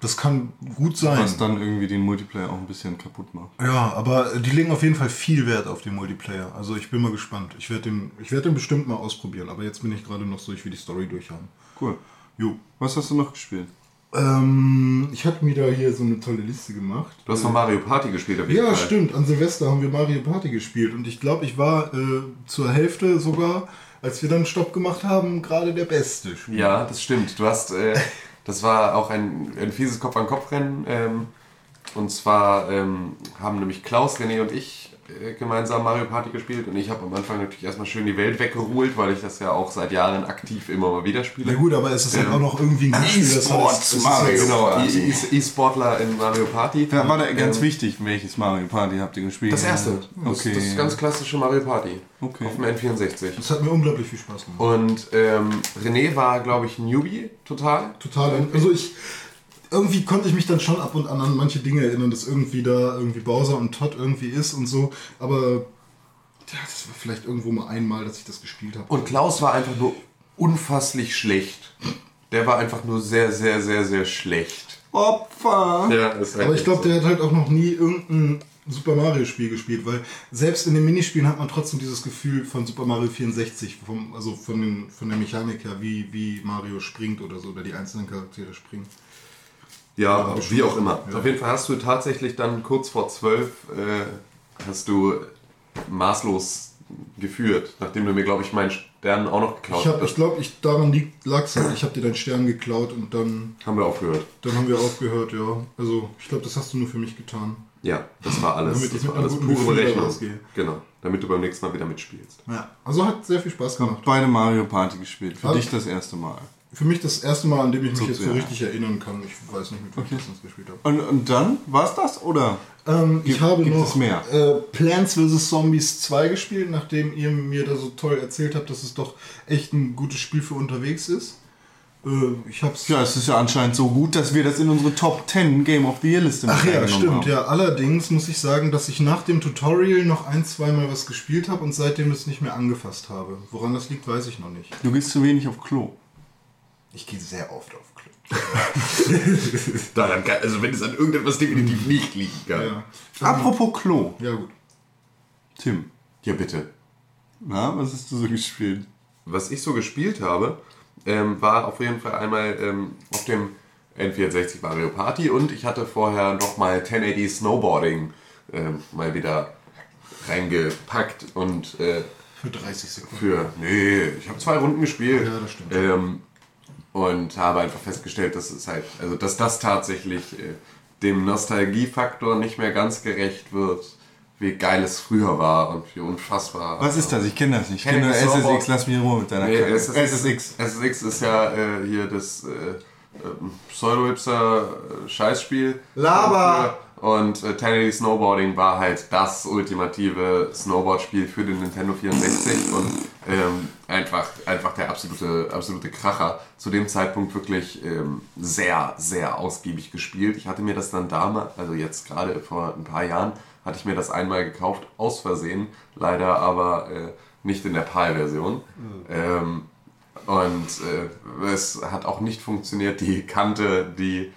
Das kann gut sein. Was dann irgendwie den Multiplayer auch ein bisschen kaputt macht. Ja, aber die legen auf jeden Fall viel Wert auf den Multiplayer. Also ich bin mal gespannt. Ich werde den, ich werd den bestimmt mal ausprobieren. Aber jetzt bin ich gerade noch so, ich will die Story durchhaben. Cool. Jo. Was hast du noch gespielt? Ähm, ich habe mir da hier so eine tolle Liste gemacht. Du hast noch Mario Party gespielt, auf jeden Ja, stimmt. An Silvester haben wir Mario Party gespielt. Und ich glaube, ich war äh, zur Hälfte sogar, als wir dann Stopp gemacht haben, gerade der beste Spieler. Ja, das stimmt. Du hast, äh, [laughs] das war auch ein, ein fieses Kopf-an-Kopf-Rennen. Ähm, und zwar ähm, haben nämlich Klaus, René und ich äh, gemeinsam Mario Party gespielt und ich habe am Anfang natürlich erstmal schön die Welt weggeruht, weil ich das ja auch seit Jahren aktiv immer mal wieder spiele. Na gut, aber es ist halt auch noch irgendwie ein Spiel, das E-Sports, heißt, es ist Mario. Genau. E- E- E-Sportler in Mario Party. Ja, war da ganz Ähm, wichtig, welches Mario Party habt ihr gespielt? Das erste. Das, Okay. das ganz klassische Mario Party. Okay. Auf dem N64. Das hat mir unglaublich viel Spaß gemacht. Und ähm, René war, glaube ich, Newbie total. Total. Also ich irgendwie konnte ich mich dann schon ab und an an manche Dinge erinnern, dass irgendwie da irgendwie Bowser und Todd irgendwie ist und so. Aber ja, das war vielleicht irgendwo mal einmal, dass ich das gespielt habe. Und Klaus war einfach nur unfasslich schlecht. Der war einfach nur sehr, sehr, sehr, sehr schlecht. Opfer! Ja, ist halt Aber ich glaube, so. der hat halt auch noch nie irgendein Super Mario Spiel gespielt, weil selbst in den Minispielen hat man trotzdem dieses Gefühl von Super Mario 64, vom, also von, den, von der Mechanik her, wie, wie Mario springt oder so, oder die einzelnen Charaktere springen. Ja, wie auch immer. Ja. Auf jeden Fall hast du tatsächlich dann kurz vor zwölf äh, hast du maßlos geführt, nachdem du mir, glaube ich, meinen Stern auch noch geklaut Ich, hab- ich hast. glaube, ich, daran liegt lag's halt. Ich habe dir deinen Stern geklaut und dann, Haben wir aufgehört. dann haben wir aufgehört, ja. Also, ich glaube, das hast du nur für mich getan. Ja, das war alles, Damit ich das mit war einem alles guten pure Gefühl rausgehe. Genau, damit du beim nächsten Mal wieder mitspielst. Ja. Also hat sehr viel Spaß gemacht. Beide Mario Party gespielt. Für Ah. dich das erste Mal. Für mich das erste Mal, an dem ich mich jetzt so ja. richtig erinnern kann. Ich weiß nicht, mit wem ich das gespielt habe. Und, und dann? War's das? Oder? Ähm, ich habe gibt noch es? Äh, Plants vs. Zombies 2 gespielt, nachdem ihr mir da so toll erzählt habt, dass es doch echt ein gutes Spiel für unterwegs ist. Äh, ich hab's. Ja, es ist ja anscheinend so gut, dass wir das in unsere Top 10 Game of the Year Liste mit Ach ja, stimmt, haben. ja. Allerdings muss ich sagen, dass ich nach dem Tutorial noch ein, zweimal was gespielt habe und seitdem es nicht mehr angefasst habe. Woran das liegt, weiß ich noch nicht. Du gehst zu wenig auf Klo. Ich gehe sehr oft auf Klo. [laughs] Daran kann, also wenn es an irgendetwas definitiv nicht liegen kann. Ja. Apropos Klo. ja, gut. Tim, Ja, bitte. na, was hast du so gespielt? Was ich so gespielt habe, ähm, war auf jeden Fall einmal ähm, auf dem N64 Mario Party und ich hatte vorher nochmal 1080 Snowboarding ähm, mal wieder reingepackt und äh, Für 30 Sekunden. für, nee, ich habe zwei Runden gespielt. Ja, das stimmt. Ähm, und habe einfach festgestellt, dass es halt, also dass das tatsächlich äh, dem Nostalgiefaktor nicht mehr ganz gerecht wird, wie geil es früher war und wie unfassbar. Was ist das? Ich kenne das nicht. Ich Kenn kenne nur. SSX. Lass mich in Ruhe mit deiner Nee. SSX, SSX. SSX ist ja äh, hier das äh, äh, Pseudo-Hipster äh, Scheißspiel. Laber! Und äh, 1080 Snowboarding war halt das ultimative Snowboard-Spiel für den Nintendo 64 und ähm, einfach, einfach der absolute, absolute Kracher. Zu dem Zeitpunkt wirklich ähm, sehr, sehr ausgiebig gespielt. Ich hatte mir das dann damals, also jetzt gerade vor ein paar Jahren, hatte ich mir das einmal gekauft, aus Versehen, leider aber äh, nicht in der PAL-Version. Ähm, und äh, es hat auch nicht funktioniert. Die Kante, die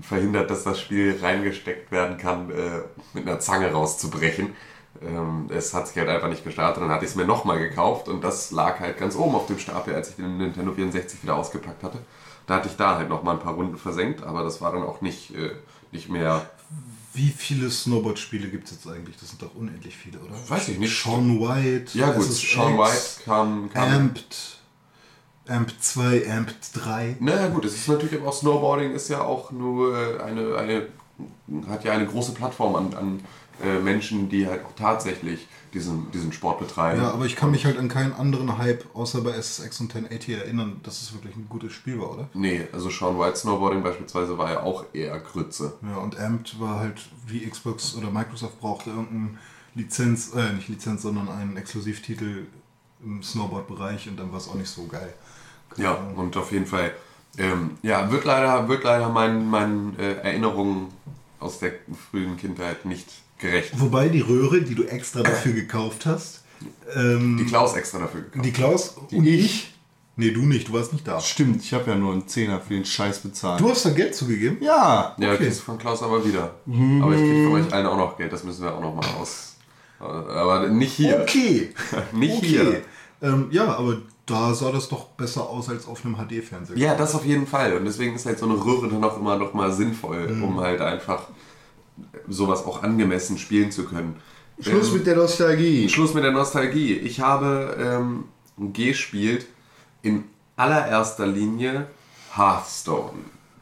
verhindert, dass das Spiel reingesteckt werden kann, äh, mit einer Zange rauszubrechen. Ähm, es hat sich halt einfach nicht gestartet. Dann hatte ich es mir nochmal gekauft und das lag halt ganz oben auf dem Stapel, als ich den Nintendo 64 wieder ausgepackt hatte. Da hatte ich da halt nochmal ein paar Runden versenkt, aber das war dann auch nicht, äh, nicht mehr. Wie viele Snowboard-Spiele gibt es jetzt eigentlich? Das sind doch unendlich viele, oder? Weiß ich nicht. Sean White. Ja gut, Sean White kam. kam Amped. Amped 2, Amped 3. Naja gut, es ist natürlich aber auch Snowboarding ist ja auch nur äh, eine, eine hat ja eine große Plattform an, an äh, Menschen, die halt auch tatsächlich diesen, diesen Sport betreiben. Ja, aber ich kann mich halt an keinen anderen Hype außer bei SSX und 1080 erinnern, dass es wirklich ein gutes Spiel war, oder? Nee, also Sean White Snowboarding beispielsweise war ja auch eher Grütze. Ja, und Amped war halt, wie Xbox oder Microsoft brauchte, irgendeine Lizenz, äh, nicht Lizenz, sondern einen Exklusivtitel im Snowboard-Bereich und dann war es auch nicht so geil. Ja, und auf jeden Fall, ähm, ja, wird leider, wird leider meinen, meinen äh, Erinnerungen aus der frühen Kindheit nicht gerecht. Wobei die Röhre, die du extra dafür gekauft hast, ähm, Die Klaus extra dafür gekauft. die Klaus und ich, nee, du nicht, du warst nicht da. Stimmt, ich habe ja nur einen Zehner für den Scheiß bezahlt. Du hast da Geld zugegeben? ja, Ja, Okay. kriegst du von Klaus aber wieder. Aber ich krieg von euch allen auch noch Geld, das müssen wir auch noch mal aus. Aber nicht hier. Okay. [laughs] Nicht okay. hier. Ähm, ja, aber da sah das doch besser aus als auf einem HD-Fernseher. Ja, das auf jeden Fall. Und deswegen ist halt so eine Röhre dann auch immer noch mal sinnvoll, Mhm. um halt einfach sowas auch angemessen spielen zu können. Schluss Ähm, mit der Nostalgie. Schluss mit der Nostalgie. Ich habe ähm, gespielt in allererster Linie Hearthstone.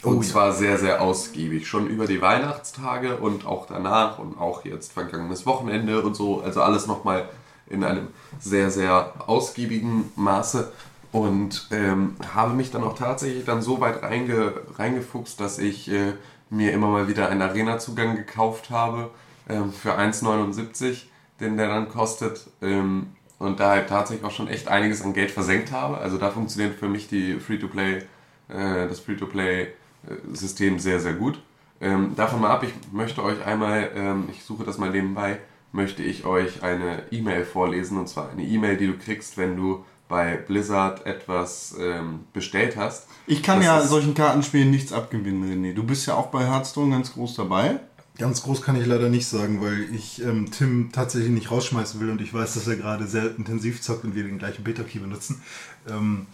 Und Oh ja. zwar sehr, sehr ausgiebig. Schon über die Weihnachtstage und auch danach und auch jetzt vergangenes Wochenende und so. Also alles nochmal in einem sehr, sehr ausgiebigen Maße. Und ähm, habe mich dann auch tatsächlich dann so weit reinge, reingefuchst, dass ich äh, mir immer mal wieder einen Arena-Zugang gekauft habe ähm, für 1,79, den der dann kostet. Ähm, und da halt tatsächlich auch schon echt einiges an Geld versenkt habe. Also da funktioniert für mich die Free-to-Play, äh, das Free-to-Play-System sehr, sehr gut. Ähm, davon mal ab, ich möchte euch einmal, ähm, ich suche das mal nebenbei, möchte ich euch eine E-Mail vorlesen. Und zwar eine E-Mail, die du kriegst, wenn du bei Blizzard etwas ähm, bestellt hast. Ich kann Das ja solchen Kartenspielen nichts abgewinnen, René. Du bist ja auch bei Hearthstone ganz groß dabei. Ganz groß kann ich leider nicht sagen, weil ich ähm, Tim tatsächlich nicht rausschmeißen will und ich weiß, dass er gerade sehr intensiv zockt und wir den gleichen Beta-Key benutzen. Ähm,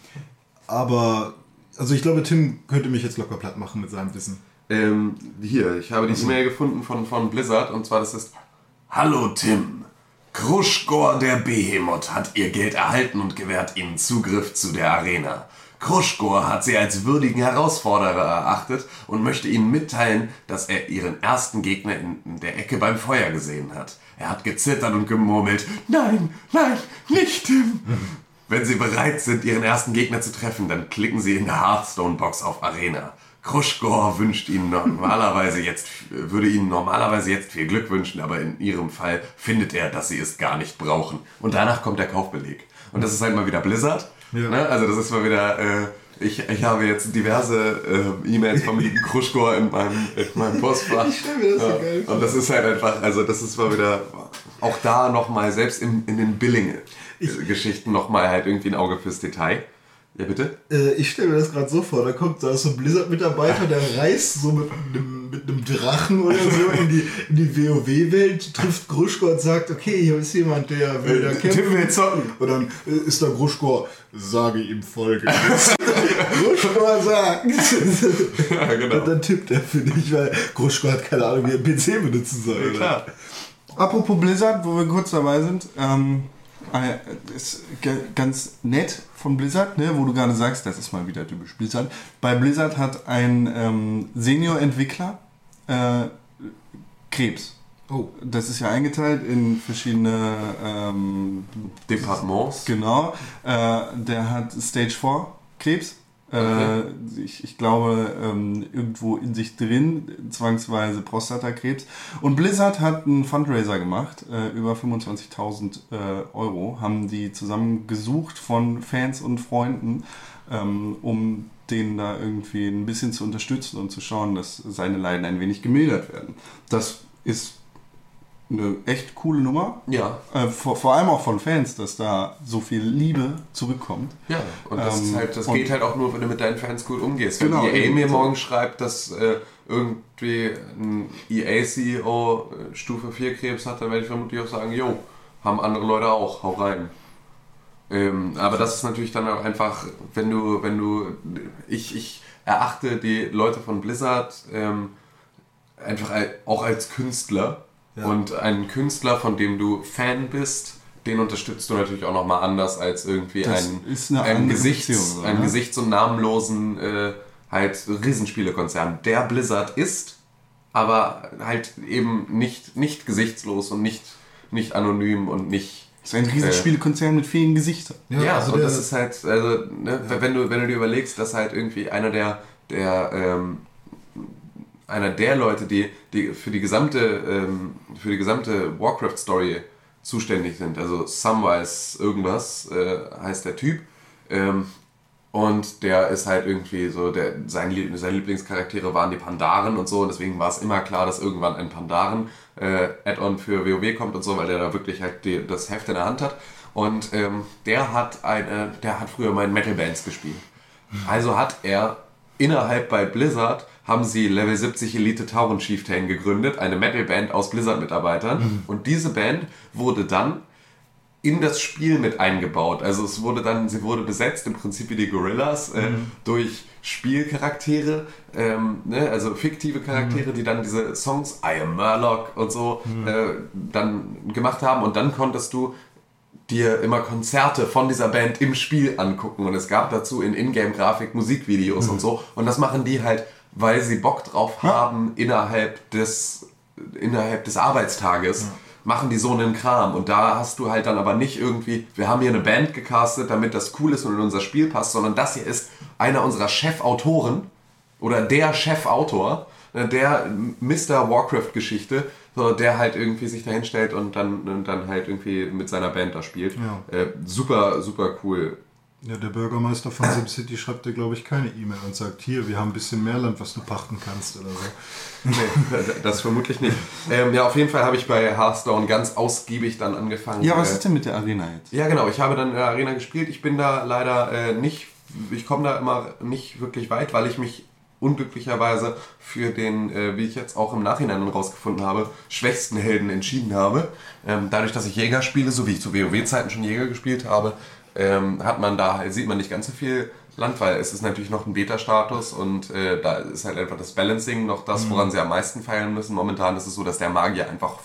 aber, also ich glaube, Tim könnte mich jetzt locker platt machen mit seinem Wissen. Ähm, hier, ich habe die E-Mail gefunden von, von Blizzard und zwar das ist Hallo Tim, Kruschgor der Behemoth hat ihr Geld erhalten und gewährt ihnen Zugriff zu der Arena. Kruschgor hat sie als würdigen Herausforderer erachtet und möchte ihnen mitteilen, dass er ihren ersten Gegner in in der Ecke beim Feuer gesehen hat. Er hat gezittert und gemurmelt, nein, nein, nicht Tim. Wenn Sie bereit sind, Ihren ersten Gegner zu treffen, dann klicken Sie in der Hearthstone-Box auf Arena. Kruschgor wünscht Ihnen normalerweise jetzt, würde Ihnen normalerweise jetzt viel Glück wünschen, aber in Ihrem Fall findet er, dass Sie es gar nicht brauchen. Und danach kommt der Kaufbeleg. Und das ist halt mal wieder Blizzard. Ja. Ne? Also das ist mal wieder, äh, ich, ich habe jetzt diverse äh, E-Mails vom lieben Kruschgor in meinem, in meinem Postfach. [laughs] Ich stell mir das so Ja. geil vor. Und das ist halt einfach, also das ist mal wieder, auch da nochmal, selbst in, in den Billing-Geschichten nochmal halt irgendwie ein Auge fürs Detail. Ja, bitte? Äh, ich stelle mir das gerade so vor, da kommt da ist so ein Blizzard-Mitarbeiter, der reist so mit einem, mit einem Drachen oder so in die, in die WoW-Welt, trifft Gruschko und sagt, okay, hier ist jemand, der will da kämpfen. Tim will zocken. Und dann äh, ist da Gruschko, sage ihm folgendes. [laughs] Gruschko sagt. [laughs] Ja, genau. Und dann tippt er für dich, weil Gruschko hat keine Ahnung, wie er PC benutzen soll. oder? Klar. Apropos Blizzard, wo wir kurz dabei sind, ähm, äh, ist ge- ganz nett von Blizzard, ne, wo du gerade sagst, das ist mal wieder typisch Blizzard. Bei Blizzard hat ein ähm, Senior-Entwickler äh, Krebs. Oh. Das ist ja eingeteilt in verschiedene ähm, Departements. Genau, äh, der hat Stage 4 Krebs. Äh, ich, ich glaube, ähm, irgendwo in sich drin, zwangsweise Prostatakrebs. Und Blizzard hat einen Fundraiser gemacht, äh, über 25.000 äh, Euro, haben die zusammen gesucht von Fans und Freunden, ähm, um den da irgendwie ein bisschen zu unterstützen und zu schauen, dass seine Leiden ein wenig gemildert werden. Das ist eine echt coole Nummer. Ja. Äh, vor, vor allem auch von Fans, dass da so viel Liebe zurückkommt. Ja, und das, Ähm, halt, das und- geht halt auch nur, wenn du mit deinen Fans gut umgehst. Wenn Genau, EA eben. mir morgen schreibt, dass äh, irgendwie ein EA-CEO äh, Stufe 4 Krebs hat, dann werde ich vermutlich auch sagen, jo, haben andere Leute auch, hau rein. Ähm, aber das ist natürlich dann auch einfach, wenn du, wenn du, ich, ich erachte die Leute von Blizzard ähm, einfach auch als Künstler Ja. und einen Künstler, von dem du Fan bist, den unterstützt du natürlich auch nochmal anders als irgendwie Das ein, ist eine ein andere Gesichts, Beziehung, einen Gesichts- und namenlosen äh, halt Riesenspielekonzern, der Blizzard ist, aber halt eben nicht, nicht gesichtslos und nicht, nicht anonym und nicht Das ist ein Riesenspielekonzern mit vielen Gesichtern. ja, also und der- das ist halt, also, ne, wenn, du, wenn du dir überlegst, dass halt irgendwie einer der, der ähm, einer der Leute, die, die für die gesamte, ähm, für die gesamte Warcraft-Story zuständig sind, also Samwise irgendwas äh, heißt der Typ, ähm, und der ist halt irgendwie so, der, sein, seine Lieblingscharaktere waren die Pandaren und so, und deswegen war es immer klar, dass irgendwann ein Pandaren äh, für WoW kommt und so, weil der da wirklich halt die, das Heft in der Hand hat. Und ähm, der hat eine, der hat früher mal in Metal-Bands gespielt. Also hat er innerhalb bei Blizzard haben sie Level 70 Elite Tauren Chieftain gegründet, eine Metal-Band aus Blizzard-Mitarbeitern. Und diese Band wurde dann in das Spiel mit eingebaut. Also es wurde dann, sie wurde besetzt, im Prinzip wie die Gorillas, äh, durch Spielcharaktere, ähm, ne, also fiktive Charaktere, die dann diese Songs I am Murloc und so äh, dann gemacht haben. Und dann konntest du dir immer Konzerte von dieser Band im Spiel angucken und es gab dazu in Ingame-Grafik Musikvideos und so und das machen die halt weil sie Bock drauf haben innerhalb des innerhalb des Arbeitstages. Machen die so einen Kram und da hast du halt dann aber nicht irgendwie, wir haben hier eine Band gecastet, damit das cool ist und in unser Spiel passt, sondern das hier ist einer unserer Chefautoren oder der Chefautor, ne, der Mr. Warcraft-Geschichte, so, der halt irgendwie sich da hinstellt und dann, und dann halt irgendwie mit seiner Band da spielt. Ja. Äh, super, super cool. Ja, der Bürgermeister von SimCity schreibt dir, glaube ich, keine E-Mail und sagt, hier, wir haben ein bisschen mehr Land, was du pachten kannst oder so. Nee, das vermutlich nicht. Ähm, ja, auf jeden Fall habe ich bei Hearthstone ganz ausgiebig dann angefangen. Ja, was äh, ist denn mit der Arena jetzt? Ja, genau. Ich habe dann in der Arena gespielt. Ich bin da leider äh, nicht, ich komme da immer nicht wirklich weit, weil ich mich unglücklicherweise für den, äh, wie ich jetzt auch im Nachhinein herausgefunden habe, schwächsten Helden entschieden habe. Ähm, dadurch, dass ich Jäger spiele, so wie ich zu WoW-Zeiten schon Jäger gespielt habe, ähm, hat man da, sieht man nicht ganz so viel Land, weil es ist natürlich noch ein Beta-Status und äh, da ist halt einfach das Balancing noch das, woran sie am meisten feiern müssen. Momentan ist es so, dass der Magier einfach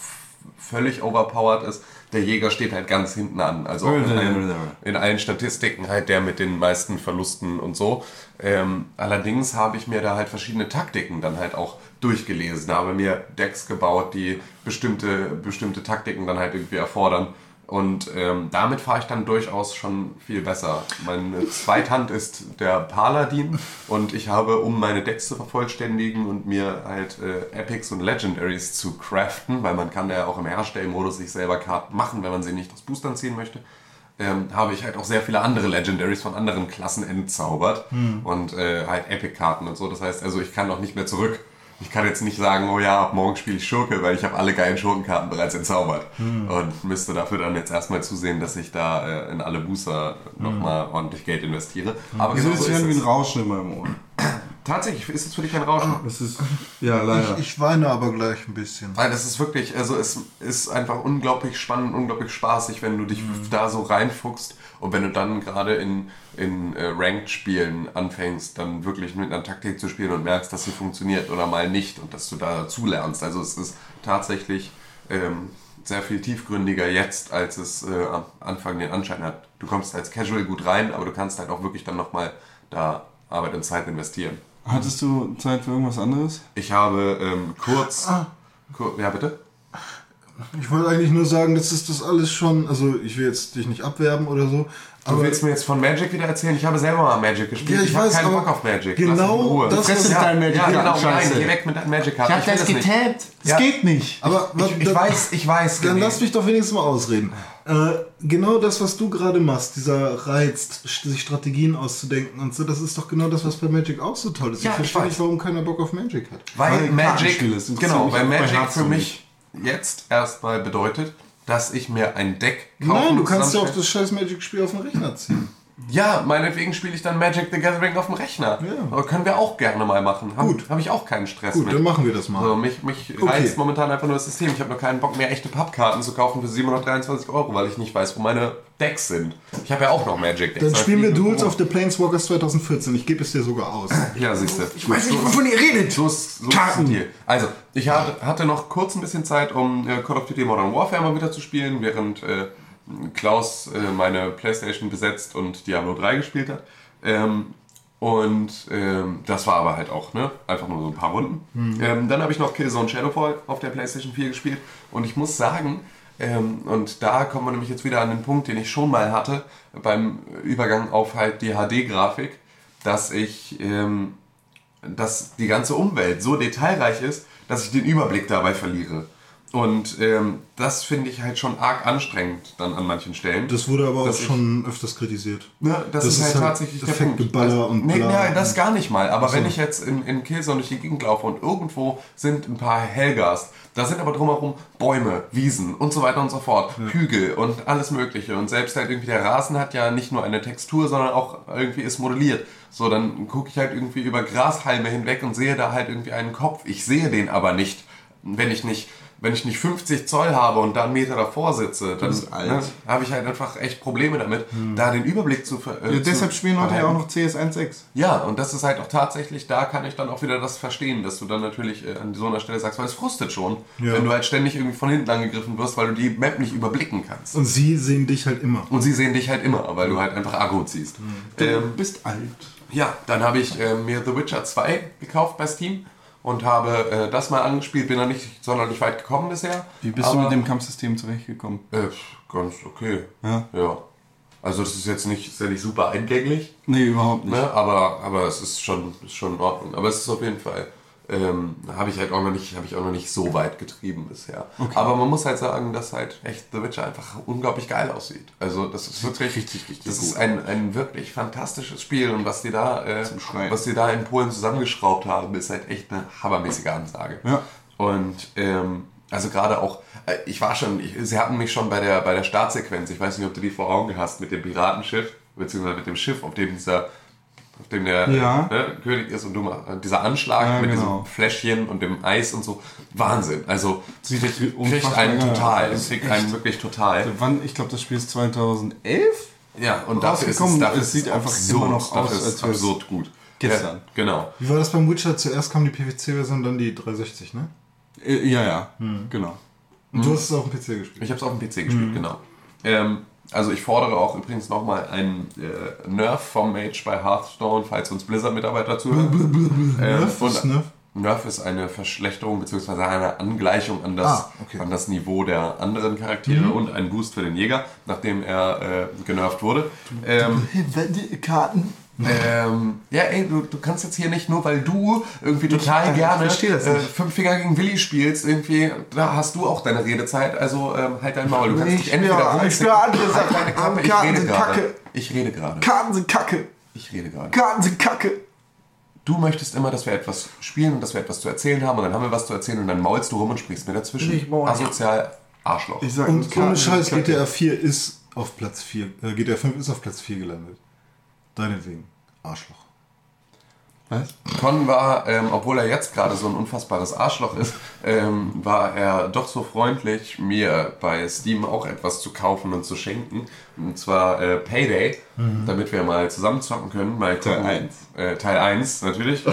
völlig overpowered ist. Der Jäger steht halt ganz hinten an. Also in allen, in allen Statistiken halt der mit den meisten Verlusten und so. Ähm, allerdings habe ich mir da halt verschiedene Taktiken dann halt auch durchgelesen, habe mir Decks gebaut, die bestimmte, bestimmte Taktiken dann halt irgendwie erfordern. Und ähm, damit fahre ich dann durchaus schon viel besser. Meine Zweithand ist der Paladin und ich habe, um meine Decks zu vervollständigen und mir halt äh, Epics und Legendaries zu craften, weil man kann ja auch im Herstellmodus sich selber Karten machen, wenn man sie nicht aus Boostern ziehen möchte, ähm, habe ich halt auch sehr viele andere Legendaries von anderen Klassen entzaubert und äh, halt Epic-Karten und so. Das heißt, also ich kann auch nicht mehr zurück. Ich kann jetzt nicht sagen, oh ja, ab morgen spiele ich Schurke, weil ich habe alle geilen Schurkenkarten bereits entzaubert. Und müsste dafür dann jetzt erstmal zusehen, dass ich da äh, in alle Booster nochmal ordentlich Geld investiere. Aber Wieso genau ist so es ist wie ein. Rauschen in meinem Ohr? Tatsächlich ist es für dich ein Rauschen. Das ist, ja, leider. Ich, ich weine aber gleich ein bisschen. Weil das ist wirklich, also es ist einfach unglaublich spannend, unglaublich spaßig, wenn du dich da so reinfuchst und wenn du dann gerade in, in äh, Ranked-Spielen anfängst, dann wirklich mit einer Taktik zu spielen und merkst, dass sie funktioniert oder mal nicht und dass du da dazu-lernst. Also es ist tatsächlich ähm, sehr viel tiefgründiger jetzt, als es äh, am Anfang den Anschein hat. Du kommst als Casual gut rein, aber du kannst halt auch wirklich dann nochmal da Arbeit und Zeit investieren. Hattest du Zeit für irgendwas anderes? Ich habe ähm, kurz... Kur ja, bitte? Ich wollte eigentlich nur sagen, dass ist das alles schon, also ich will jetzt dich nicht abwerben oder so, Du willst mir jetzt von Magic wieder erzählen? Ich habe selber mal Magic gespielt. Ja, ich habe weiß, keinen Bock auf Magic. genau das, Fresse was- dein Magic. ja, genau, nein, geh weg mit deinen Magic-Karten. Ich hab das getabbt. Das Ja. geht nicht. aber Ich, ich dann- weiß, ich weiß. Dann lass mich doch wenigstens mal ausreden. Äh, genau das, was du gerade machst, dieser Reiz, sich Strategien auszudenken und so, das ist doch genau das, was bei Magic auch so toll ist. Ja, ich verstehe nicht, warum keiner Bock auf Magic hat. Weil Weil Magic, interessiert genau, weil Magic für mich jetzt erstmal bedeutet, dass ich mir ein Deck kaufen Nein, du kannst ja auch das scheiß Magic-Spiel auf den Rechner ziehen. Ja, meinetwegen spiele ich dann Magic the Gathering auf dem Rechner. Ja. Aber können wir auch gerne mal machen. Hab, Gut. Habe ich auch keinen Stress Gut, mit. dann machen wir das mal. Also mich mich Okay. reizt momentan einfach nur das System. Ich habe nur keinen Bock mehr, echte Pappkarten zu kaufen für 723 Euro, weil ich nicht weiß, wo meine Decks sind. Ich habe ja auch noch Magic Decks. Dann spielen wir Duels of the Planeswalkers 2014. Ich gebe es dir sogar aus. Ja, siehst du. Ich weiß nicht, wovon ihr redet. So ist, so ist Karten. Deal. Also, ich hatte, hatte noch kurz ein bisschen Zeit, um äh, Call of Duty Modern Warfare mal wieder zu spielen, während äh, Klaus äh, meine Playstation besetzt und Diablo 3 gespielt hat. Ähm, und ähm, das war aber halt auch, ne? Einfach nur so ein paar Runden. Ähm, dann habe ich noch Killzone Shadowfall auf der PlayStation 4 gespielt. Und ich muss sagen, ähm, und da kommen wir nämlich jetzt wieder an den Punkt, den ich schon mal hatte, beim Übergang auf halt die HD-Grafik, dass ich ähm, dass die ganze Umwelt so detailreich ist, dass ich den Überblick dabei verliere. Und ähm, das finde ich halt schon arg anstrengend dann an manchen Stellen. Das wurde aber auch schon öfters kritisiert. Ne, das, ist, halt tatsächlich der Punkt. Effektgeballer und nee, bla. nee, das gar nicht mal. Aber wenn ich jetzt in, in Killzone durch die Gegend laufe und irgendwo sind ein paar Helgas, da sind aber drumherum Bäume, Wiesen und so weiter und so fort, Hügel und alles Mögliche. Und selbst halt irgendwie der Rasen hat ja nicht nur eine Textur, sondern auch irgendwie ist modelliert. So, dann gucke ich halt irgendwie über Grashalme hinweg und sehe da halt irgendwie einen Kopf. Ich sehe den aber nicht, wenn ich nicht wenn ich nicht 50 Zoll habe und da einen Meter davor sitze, dann ne, habe ich halt einfach echt Probleme damit, da den Überblick zu ver äh, Ja, deshalb spielen Leute ja auch noch CS 1.6. Ja, und das ist halt auch tatsächlich, da kann ich dann auch wieder das verstehen, dass du dann natürlich äh, an so einer Stelle sagst, weil es frustet schon, Ja. wenn du halt ständig irgendwie von hinten angegriffen wirst, weil du die Map nicht überblicken kannst. Und sie sehen dich halt immer. Und sie sehen dich halt immer, weil du halt einfach Aggro ziehst. Du Ähm, bist alt. ja, dann habe ich äh, mir The Witcher 2 gekauft bei Steam und habe äh, das mal angespielt, bin noch nicht sonderlich weit gekommen bisher. Wie bist aber, du mit dem Kampfsystem zurechtgekommen? Äh, ganz okay. Ja. ja. Also das ist jetzt nicht, ist ja nicht super eingänglich, Nee, überhaupt nicht. ne? aber, aber es ist schon, ist schon in Ordnung. Aber es ist auf jeden Fall, ähm, habe ich halt auch noch nicht, habe ich auch noch nicht so weit getrieben bisher. Aber man muss halt sagen, dass halt echt The Witcher einfach unglaublich geil aussieht. Also das ist wirklich, richtig, richtig das gut. ist ein, ein wirklich fantastisches Spiel und was die da, äh, was die da in Polen zusammengeschraubt haben, ist halt echt eine hammermäßige Ansage. Ja. Und ähm, also gerade auch, äh, ich war schon, ich, sie hatten mich schon bei der, bei der Startsequenz, ich weiß nicht, ob du die vor Augen hast, mit dem Piratenschiff, beziehungsweise mit dem Schiff, auf dem dieser, dem der Ja. ne, König ist und du mach- dieser Anschlag Ja, mit genau. diesem Fläschchen und dem Eis und so, Wahnsinn. Also Sieht kriegt, kriegt einen total, Das es ist kriegt echt- einen wirklich total. Wann? Ich glaube, das Spiel ist 2011? Ja, und dafür ist es, dafür Es ist sieht einfach absurd, immer noch aus, ist als wär's absurd gut. gestern. Ja, genau. Wie war das beim Witcher? Zuerst kam die PPC-Version, dann die 360, ne? Äh, Ja, ja, genau. Und du hast es auf dem PC gespielt. Ich habe es auf dem PC gespielt, genau. Ähm, also ich fordere auch übrigens nochmal einen äh, Nerf vom Mage bei Hearthstone, falls uns Blizzard-Mitarbeiter zuhören. Ähm, Nerf? Ist Nerf? Nerf ist eine Verschlechterung bzw. eine Angleichung an das, Ah, okay. an das Niveau der anderen Charaktere und ein Boost für den Jäger, nachdem er äh, genervt wurde. Ähm, Karten. Ähm, ja, ey, du, du kannst jetzt hier nicht nur, weil du irgendwie total ich gerne äh, nicht. fünf Finger gegen Willi spielst, irgendwie, da hast du auch deine Redezeit, also ähm, halt dein Maul. Du kannst Ich- dich entweder ja, ich rumzicken- will andere halt Sachen. deine Klappe, ich Karten rede sind gerade. Kacke. Ich rede gerade. Karten sind kacke. Ich rede gerade. Karten sind kacke. Du möchtest immer, dass wir etwas spielen und dass wir etwas zu erzählen haben und dann haben wir was zu erzählen und dann maulst du rum und sprichst mir dazwischen. Ich maul. Asozial Arschloch. Ich sag Und ohne Scheiß. GTA 4 ist auf Platz 4. Äh, GTA 5 ist auf Platz 4 gelandet. Deinetwegen. Arschloch. Was? Con war, ähm, obwohl er jetzt gerade so ein unfassbares Arschloch ist, ähm, war er doch so freundlich, mir bei Steam auch etwas zu kaufen und zu schenken. Und zwar äh, Payday, damit wir mal zusammen zocken können. Mal Teil gucken- eins. Äh, Teil 1 natürlich.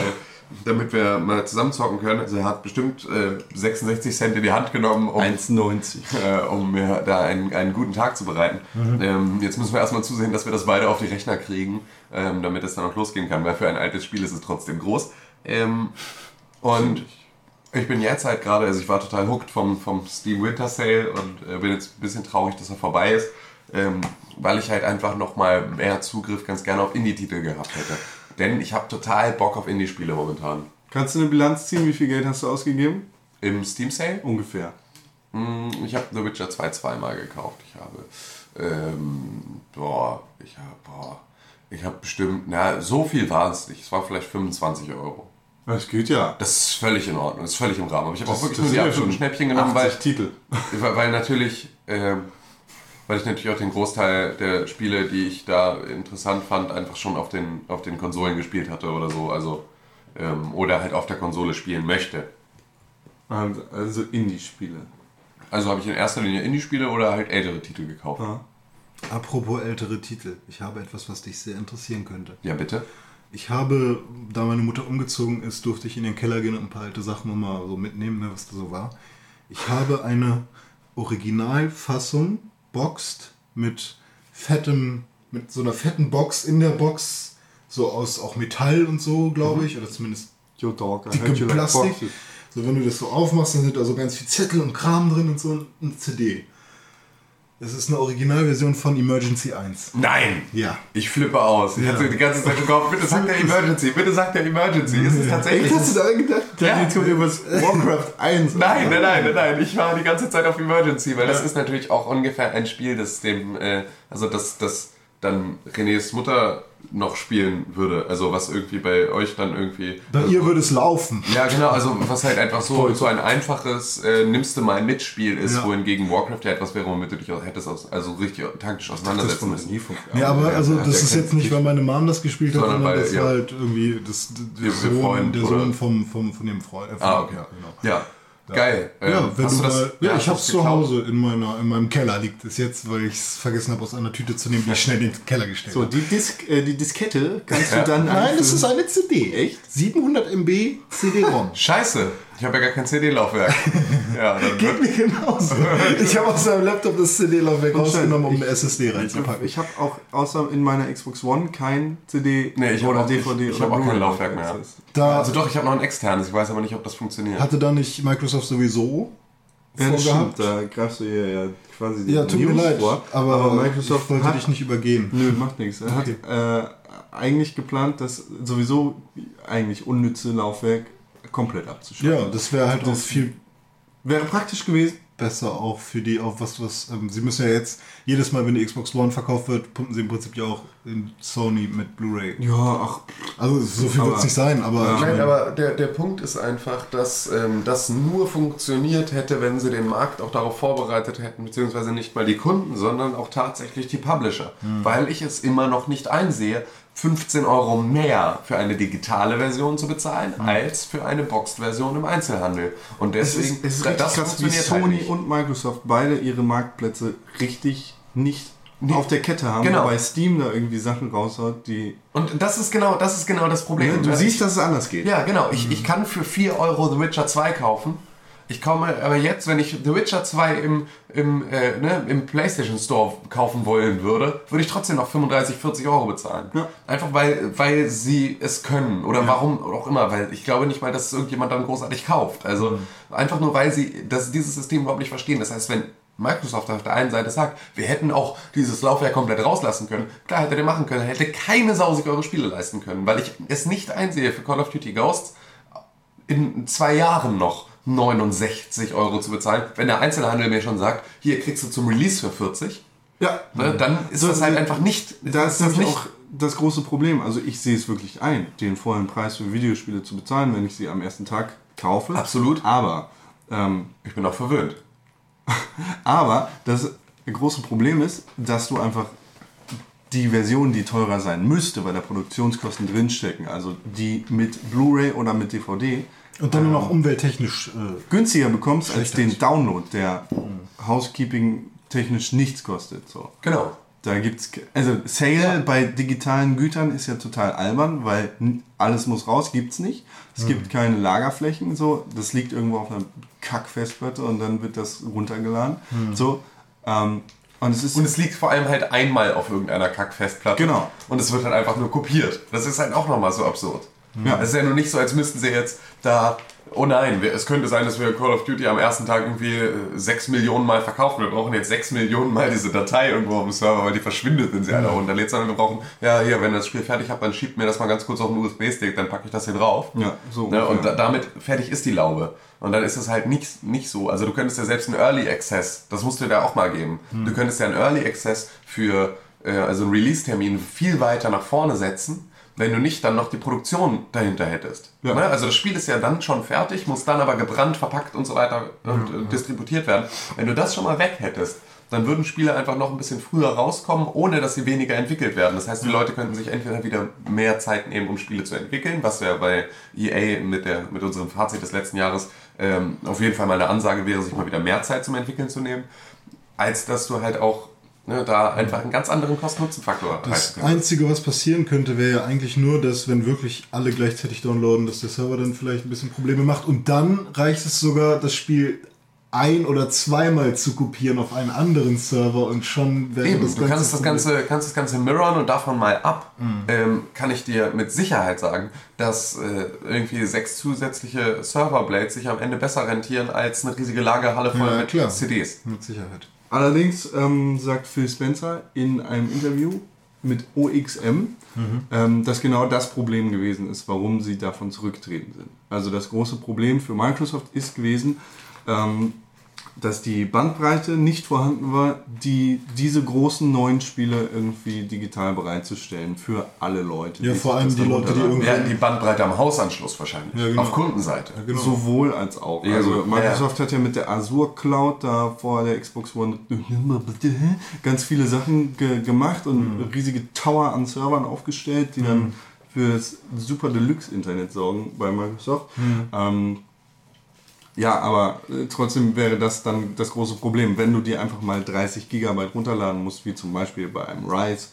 Damit wir mal zusammen zocken können. Also er hat bestimmt äh, 66 Cent in die Hand genommen, um 1,90. äh, um mir da einen, einen guten Tag zu bereiten. Ähm, jetzt müssen wir erstmal zusehen, dass wir das beide auf die Rechner kriegen, ähm, damit es dann auch losgehen kann, weil für ein altes Spiel ist es trotzdem groß. Ähm, und ich bin jetzt halt gerade, also ich war total hooked vom, vom Steam Winter Sale und äh, bin jetzt ein bisschen traurig, dass er vorbei ist, ähm, weil ich halt einfach nochmal mehr Zugriff ganz gerne auf Indie-Titel gehabt hätte. Denn ich habe total Bock auf Indie-Spiele momentan. Kannst du eine Bilanz ziehen? Wie viel Geld hast du ausgegeben? Im Steam Sale Ungefähr. Mm, Ich habe The Witcher 2 zweimal gekauft. Ich habe, ähm, boah, ich habe, boah, ich habe bestimmt, na, so viel war es nicht. Es war vielleicht 25 Euro. Das geht ja. Das ist völlig in Ordnung, das ist völlig im Rahmen. Aber ich habe auch wirklich nur die absoluten Schnäppchen genommen, weil, 80 Titel. weil [laughs] weil natürlich, ähm, weil ich natürlich auch den Großteil der Spiele, die ich da interessant fand, einfach schon auf den, auf den Konsolen gespielt hatte oder so. Also, ähm, oder halt auf der Konsole spielen möchte. Also, also Indie-Spiele. Also habe ich in erster Linie Indie-Spiele oder halt ältere Titel gekauft. Ja. Apropos ältere Titel. Ich habe etwas, was dich sehr interessieren könnte. ja bitte. Ich habe, da meine Mutter umgezogen ist, durfte ich in den Keller gehen und ein paar alte Sachen mal so mitnehmen, ne, was da so war. Ich habe eine Originalfassung boxt mit fettem, mit so einer fetten Box in der Box, so aus auch Metall und so, glaube ich, oder zumindest Yo, dog, I dicke heard you like Plastik. boxes. So, wenn du das so aufmachst, dann sind da so ganz viel Zettel und Kram drin und so eine CD. Das ist eine Originalversion von Emergency 1. Nein! Ja. Ich flippe aus. Ich hatte die ganze Zeit gekauft, bitte sagt der Emergency, bitte sagt der Emergency. Ist es tatsächlich? Echt, hast du da gedacht? Ja. Ja. Die tun übers Warcraft 1. Nein, nein, nein, nein, nein. Ich war die ganze Zeit auf Emergency, weil das ist natürlich auch ungefähr ein Spiel, das dem, äh, also das, das dann Renés Mutter noch spielen würde. Also was irgendwie bei euch dann irgendwie. Bei ihr würde es laufen. Ja, genau, also was halt einfach so, so ein einfaches äh, nimmst du mal Mitspiel ist, Ja. wohingegen Warcraft ja etwas wäre, womit du dich auch hättest aus, also richtig taktisch auseinandersetzen müssen. Ja, aber also ja, das ist jetzt nicht, weil meine Mom das gespielt hat, Sondern sondern weil, das ja. war halt irgendwie das, der, Ihr Sohn, Freund der oder- Sohn vom, vom, von dem Freund. Äh, Ah, okay. Ja, genau. Ja. Geil. Ja, Ähm, wenn hast du das- mal, ja, hast ich du hab's zu? Hause in meiner in meinem Keller liegt es jetzt, weil ich es vergessen habe aus einer Tüte zu nehmen, die ich schnell in den Keller gestellt So, habe. die, Disk, äh, die Diskette kannst du dann Nein, es ist eine CD. Echt? 700 MB CD-ROM. Scheiße, ich habe ja gar kein CD-Laufwerk. [laughs] ja, dann Geht mir genauso. [laughs] Ich habe aus seinem Laptop das CD-Laufwerk rausgenommen, um eine SSD reinzupacken. Ich habe auch außer in meiner Xbox One kein CD Nee, ich oder auch DVD ich oder hab auch kein Laufwerk mehr. Da also doch, ich habe noch ein externes, ich weiß aber nicht, ob das funktioniert. hatte da nicht Microsoft sowieso Ja, das vorgehabt. stimmt, da greifst du hier ja quasi die Ja, tut mir News leid, vor. aber, Microsoft ich wollte hat, dich nicht übergehen. Nö, macht nichts. Er hat äh, eigentlich geplant, das sowieso eigentlich unnütze Laufwerk komplett abzuschaffen. Ja, das wäre halt auch viel Wäre praktisch gewesen. besser auch für die, auch was, was, ähm, sie müssen ja jetzt, jedes Mal, wenn die Xbox One verkauft wird, pumpen sie im Prinzip ja auch in Sony mit Blu-ray. Ja, ach, Also so viel wird es nicht sein, aber ich Nein, aber der, der Punkt ist einfach, dass ähm, das nur funktioniert hätte, wenn sie den Markt auch darauf vorbereitet hätten, beziehungsweise nicht mal die Kunden, sondern auch tatsächlich die Publisher. Weil ich es immer noch nicht einsehe, 15 Euro mehr für eine digitale Version zu bezahlen, als für eine Boxed-Version im Einzelhandel. Und es deswegen, ist, es ist da- richtig das krass, wie funktioniert halt Sony nicht. und Microsoft beide ihre Marktplätze richtig nicht auf der Kette haben, Genau. wobei Steam da irgendwie Sachen raushaut, die... Und das ist genau, das ist genau das Problem. Ne, du Ne? siehst, dass es anders geht. Ja, genau. Ich, ich kann für 4 Euro The Witcher 2 kaufen. Ich komme aber jetzt, wenn ich The Witcher 2 im, im, äh, ne, im PlayStation Store kaufen wollen würde, würde ich trotzdem noch 35, 40 Euro bezahlen. Ja. Einfach weil, weil sie es können. Oder warum auch immer. Weil ich glaube nicht mal, dass es irgendjemand dann großartig kauft. Also einfach nur, weil sie das, dieses System überhaupt nicht verstehen. Das heißt, wenn Microsoft auf der einen Seite sagt, wir hätten auch dieses Laufwerk komplett rauslassen können. Klar, hätte der machen können, hätte keine Sau sich eure Spiele leisten können, weil ich es nicht einsehe für Call of Duty Ghosts in zwei Jahren noch 69 Euro zu bezahlen, wenn der Einzelhandel mir schon sagt, hier kriegst du zum Release für 40, Ja, ne, dann ist So, das halt einfach nicht. Da ist das nämlich auch das große Problem. Also ich sehe es wirklich ein, den vollen Preis für Videospiele zu bezahlen, wenn ich sie am ersten Tag kaufe. Absolut. Aber, ähm, Ich bin auch verwöhnt. [laughs] aber das große Problem ist, dass du einfach die Version, die teurer sein müsste, weil da Produktionskosten drinstecken, also die mit Blu-ray oder mit DVD, und dann nur noch umwelttechnisch. Äh, günstiger bekommst als den. Download, der Housekeeping technisch nichts kostet. So. Genau. Da gibt's also Sale bei digitalen Gütern ist ja total albern, weil alles muss raus, gibt's nicht. Es gibt keine Lagerflächen, so das liegt irgendwo auf einer Kackfestplatte und dann wird das runtergeladen. So ähm, und es ist Und es liegt vor allem halt einmal auf irgendeiner Kackfestplatte. Genau. Und es wird halt einfach nur kopiert. Das ist halt auch nochmal so absurd. Ja. Es ist ja nur nicht so, als müssten sie jetzt da. Oh nein, es könnte sein, dass wir Call of Duty am ersten Tag irgendwie äh, 6 Millionen Mal verkaufen. Wir brauchen jetzt 6 Millionen Mal diese Datei irgendwo auf dem Server, weil die verschwindet, wenn sie einer runterlädt. Sondern wir brauchen, ja, hier, wenn ihr das Spiel fertig habt, dann schiebt mir das mal ganz kurz auf einen USB-Stick, dann packe ich das hier drauf. Ja, so Ne, und da, damit fertig ist die Laube. Und dann ist es halt nicht, nicht so. Also du könntest ja selbst einen Early Access, das musst du dir auch mal geben. Du könntest ja einen Early Access für, äh, also einen Release-Termin viel weiter nach vorne setzen, wenn du nicht dann noch die Produktion dahinter hättest. Ja. Ne? Also das Spiel ist ja dann schon fertig, muss dann aber gebrannt, verpackt und so weiter und äh, distributiert werden. Wenn du das schon mal weg hättest, dann würden Spiele einfach noch ein bisschen früher rauskommen, ohne dass sie weniger entwickelt werden. Das heißt, die Leute könnten sich entweder wieder mehr Zeit nehmen, um Spiele zu entwickeln, was ja bei EA mit, der, mit unserem Fazit des letzten Jahres ähm, auf jeden Fall mal eine Ansage wäre, sich mal wieder mehr Zeit zum Entwickeln zu nehmen, als dass du halt auch ne, da einfach einen ganz anderen Kosten-Nutzen-Faktor das. Einzige, was passieren könnte, wäre ja eigentlich nur, dass wenn wirklich alle gleichzeitig downloaden, dass der Server dann vielleicht ein bisschen Probleme macht. Und dann reicht es sogar, das Spiel ein- oder zweimal zu kopieren auf einen anderen Server und schon wäre Eben, das du kannst das, Ganze, kannst das Ganze mirrorn und davon mal ab, ähm, kann ich dir mit Sicherheit sagen, dass äh, irgendwie sechs zusätzliche Serverblades sich am Ende besser rentieren als eine riesige Lagerhalle voll Ja, mit klar. CDs. Mit Sicherheit. Allerdings ähm, sagt Phil Spencer in einem Interview mit OXM, ähm, dass genau das Problem gewesen ist, warum sie davon zurücktreten sind. Also das große Problem für Microsoft ist gewesen, ähm, dass die Bandbreite nicht vorhanden war, die diese großen neuen Spiele irgendwie digital bereitzustellen für alle Leute. Ja, vor allem die dann Leute, die irgendwie- Ja, die Bandbreite am Hausanschluss wahrscheinlich. Ja, genau. Auf Kundenseite. Genau. Sowohl als auch. Ja, also. Microsoft hat ja mit der Azure Cloud da vor der Xbox One ganz viele Sachen ge gemacht und Mhm. riesige Tower an Servern aufgestellt, die dann für das Super Deluxe Internet sorgen bei Microsoft. Mhm. Ähm, Ja, aber äh, trotzdem wäre das dann das große Problem, wenn du dir einfach mal 30 Gigabyte runterladen musst, wie zum Beispiel bei einem Rise.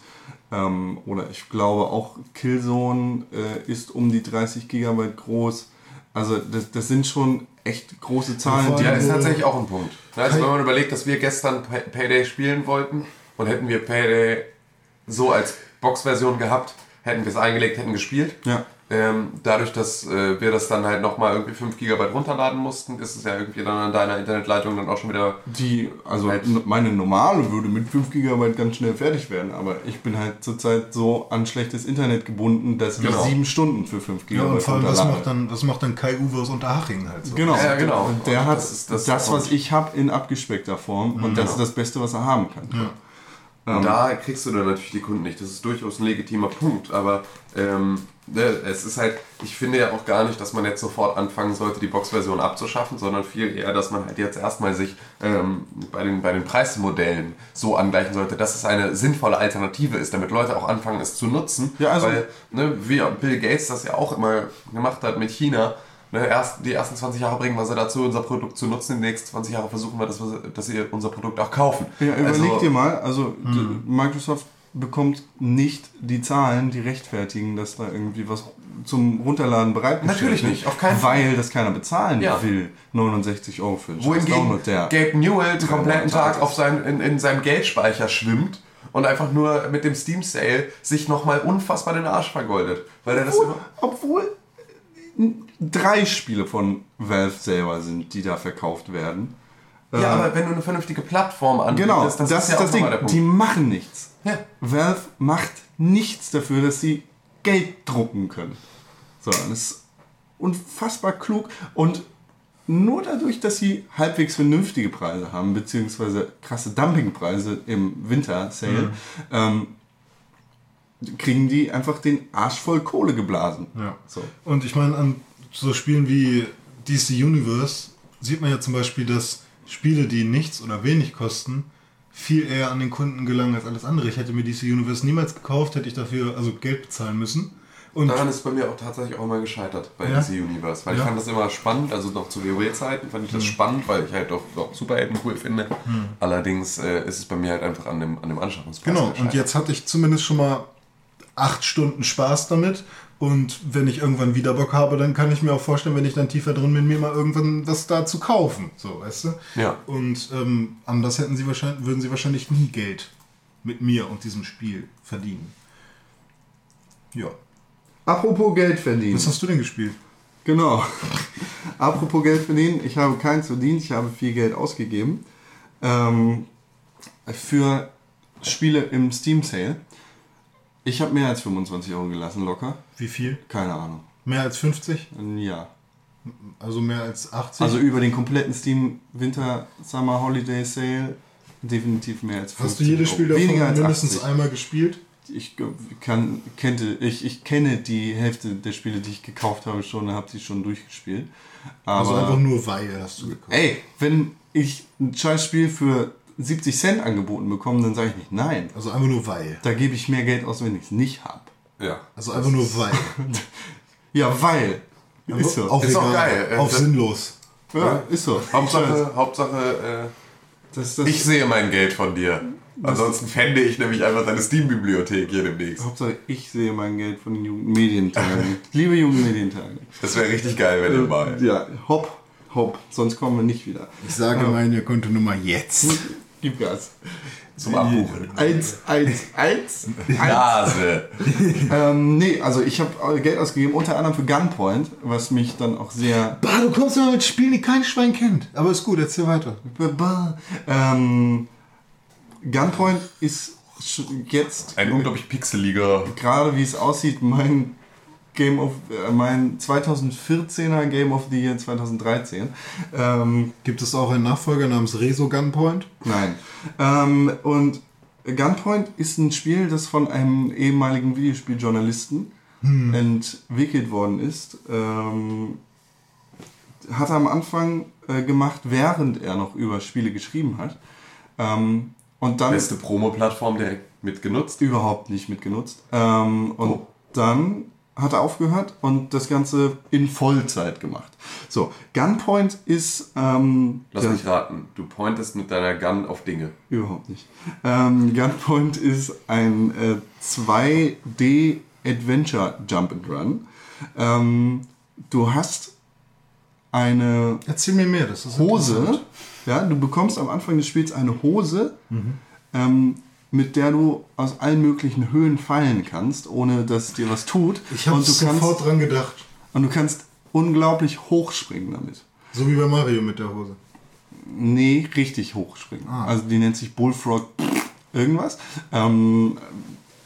Ähm, oder ich glaube auch Killzone äh, ist um die 30 Gigabyte groß. Also das, das sind schon echt große Zahlen. Ja, allem- ist tatsächlich auch ein Punkt. Also wenn man überlegt, dass wir gestern Pay- Payday spielen wollten und hätten wir Payday so als Box-Version gehabt, hätten wir es eingelegt, hätten gespielt. Ja. Ähm, dadurch, dass äh, wir das dann halt nochmal irgendwie 5 GB runterladen mussten, ist es ja irgendwie dann an deiner Internetleitung dann auch schon wieder. Die, also Halt. meine normale würde mit 5 GB ganz schnell fertig werden, aber ich bin halt zurzeit so an schlechtes Internet gebunden, dass Genau. ich 7 Stunden für 5 GB Ja, und vor allem, was macht dann, was macht dann Kai Uwe aus Unterhaching halt so? Genau. Ja, genau. Und der Und hat das ist das, das was ich habe, in abgespeckter Form. Und das ist das Beste, was er haben kann. Und da kriegst du dann natürlich die Kunden nicht. Das ist durchaus ein legitimer Punkt, aber ähm, ne, es ist halt, ich finde ja auch gar nicht, dass man jetzt sofort anfangen sollte, die Box-Version abzuschaffen, sondern viel eher, dass man halt jetzt erstmal sich ähm, bei, den, bei den Preismodellen so angleichen sollte, dass es eine sinnvolle Alternative ist, damit Leute auch anfangen, es zu nutzen. Ja, also- Weil, ne, wie Bill Gates das ja auch immer gemacht hat mit China, Ne, erst, die ersten 20 Jahre bringen wir sie dazu, unser Produkt zu nutzen. Die nächsten 20 Jahre versuchen wir, dass, wir, dass sie unser Produkt auch kaufen. Ja, überleg Also- dir mal, also d- Microsoft bekommt nicht die Zahlen, die rechtfertigen, dass da irgendwie was zum Runterladen bereitgestellt Natürlich nicht, auf keinen Fall. Weil das keiner bezahlen Ja. will. 69 Euro für Wohingegen der Gabe Newell den kompletten Tag auf sein, in, in seinem Geldspeicher schwimmt und einfach nur mit dem Steam Sale sich nochmal unfassbar den Arsch vergoldet. Weil er das Obwohl, immer, obwohl n- drei Spiele von Valve selber sind, die da verkauft werden. ja, aber wenn du eine vernünftige Plattform anbietest, Genau, das, das, ist ist ja das auch Ding. der Punkt. Die machen nichts. Ja. Valve macht nichts dafür, dass sie Geld drucken können. So, das ist unfassbar klug und nur dadurch, dass sie halbwegs vernünftige Preise haben, beziehungsweise krasse Dumpingpreise im Winter-Sale, ähm, kriegen die einfach den Arsch voll Kohle geblasen. Ja. So. Und ich meine, an so Spielen wie DC Universe sieht man ja zum Beispiel, dass Spiele, die nichts oder wenig kosten, viel eher an den Kunden gelangen als alles andere. Ich hätte mir DC Universe niemals gekauft, hätte ich dafür also Geld bezahlen müssen. Und Daran ist bei mir auch tatsächlich auch mal gescheitert bei Ja? DC Universe. Weil ich Ja. fand das immer spannend, also noch zu WoW-Zeiten fand ich das spannend, weil ich halt auch, auch Superhelden cool finde. Allerdings äh, ist es bei mir halt einfach an dem, an dem Anschaffungspreis genau, und jetzt hatte ich zumindest schon mal acht Stunden Spaß damit. Und wenn ich irgendwann wieder Bock habe, dann kann ich mir auch vorstellen, wenn ich dann tiefer drin bin, mir mal irgendwann was da zu kaufen. So, weißt du? Ja. Und ähm, anders hätten sie wahrscheinlich, würden sie wahrscheinlich nie Geld mit mir und diesem Spiel verdienen. Ja. Apropos Geld verdienen. Was hast du denn gespielt? Genau. [laughs] Apropos Geld verdienen, ich habe keins verdient, ich habe viel Geld ausgegeben. Ähm, für Spiele im Steam Sale. Ich habe mehr als 25 Euro gelassen, locker. Wie viel? Keine Ahnung. Mehr als 50? Ja. Also mehr als 80? Also über den kompletten Steam Winter Summer Holiday Sale definitiv mehr als 50 hast du jedes Spiel davon Weniger als mindestens 80. einmal gespielt? Ich kann, kennte, ich, ich kenne die Hälfte der Spiele, die ich gekauft habe, schon, habe sie schon durchgespielt. Aber Also einfach nur weil hast du gekauft. Ey, wenn ich ein scheiß Spiel für 70 Cent angeboten bekomme, dann sage ich nicht nein. Also einfach nur weil. Da gebe ich mehr Geld aus, wenn ich es nicht habe. ja. Also einfach nur weil. [laughs] Ja, weil. Ist so. Auf Ist auch geil. Äh, Auf das- sinnlos. ja, ist so. Hauptsache, Hauptsache Das, äh, das, ich sehe mein Geld von dir. Ansonsten fände ich nämlich einfach deine Steam-Bibliothek hier demnächst. Hauptsache, ich sehe mein Geld von den Jugendmedientagen. [laughs] Liebe Jugendmedientage. Das wäre richtig geil, wenn du mal. Ja, hopp, hopp. Sonst kommen wir nicht wieder. Ich sage meine Kontonummer jetzt. [laughs] Gib Gas. Zum Abbuchen. Eins, eins, [laughs] eins. Nase. ähm, nee, also ich habe Geld ausgegeben, unter anderem für Gunpoint, was mich dann auch sehr Bah, du kommst immer mit Spielen, die kein Schwein kennt. Aber ist gut, erzähl weiter. Ähm, Gunpoint ist jetzt Ein unglaublich pixeliger. gerade wie es aussieht mein Game of äh, mein 2014er Game of the Year 2013. Ähm, Gibt es auch einen Nachfolger namens Reso Gunpoint? nein. Ähm, und Gunpoint ist ein Spiel, das von einem ehemaligen Videospieljournalisten entwickelt worden ist. Ähm, hat er am Anfang äh, gemacht, während er noch über Spiele geschrieben hat. Ähm, und dann Beste Promo-Plattform direkt mitgenutzt. überhaupt nicht mitgenutzt. Ähm, und Oh. dann hat er aufgehört und das Ganze in Vollzeit gemacht. So, Gunpoint ist. Ähm, Lass der- mich raten. Du pointest mit deiner Gun auf Dinge. Überhaupt nicht. Ähm, Gunpoint ist ein äh, 2D Adventure Jump and Run. Ähm, du hast eine Erzähl mir mehr, das ist Hose. Ja, du bekommst am Anfang des Spiels eine Hose, ähm, mit der du aus allen möglichen Höhen fallen kannst, ohne dass dir was tut. Ich habe und du sofort kannst dran gedacht. und du kannst unglaublich hoch springen damit. So wie bei Mario mit der Hose. Nee, richtig hochspringen. Ah. Also die nennt sich Bullfrog irgendwas. Ähm,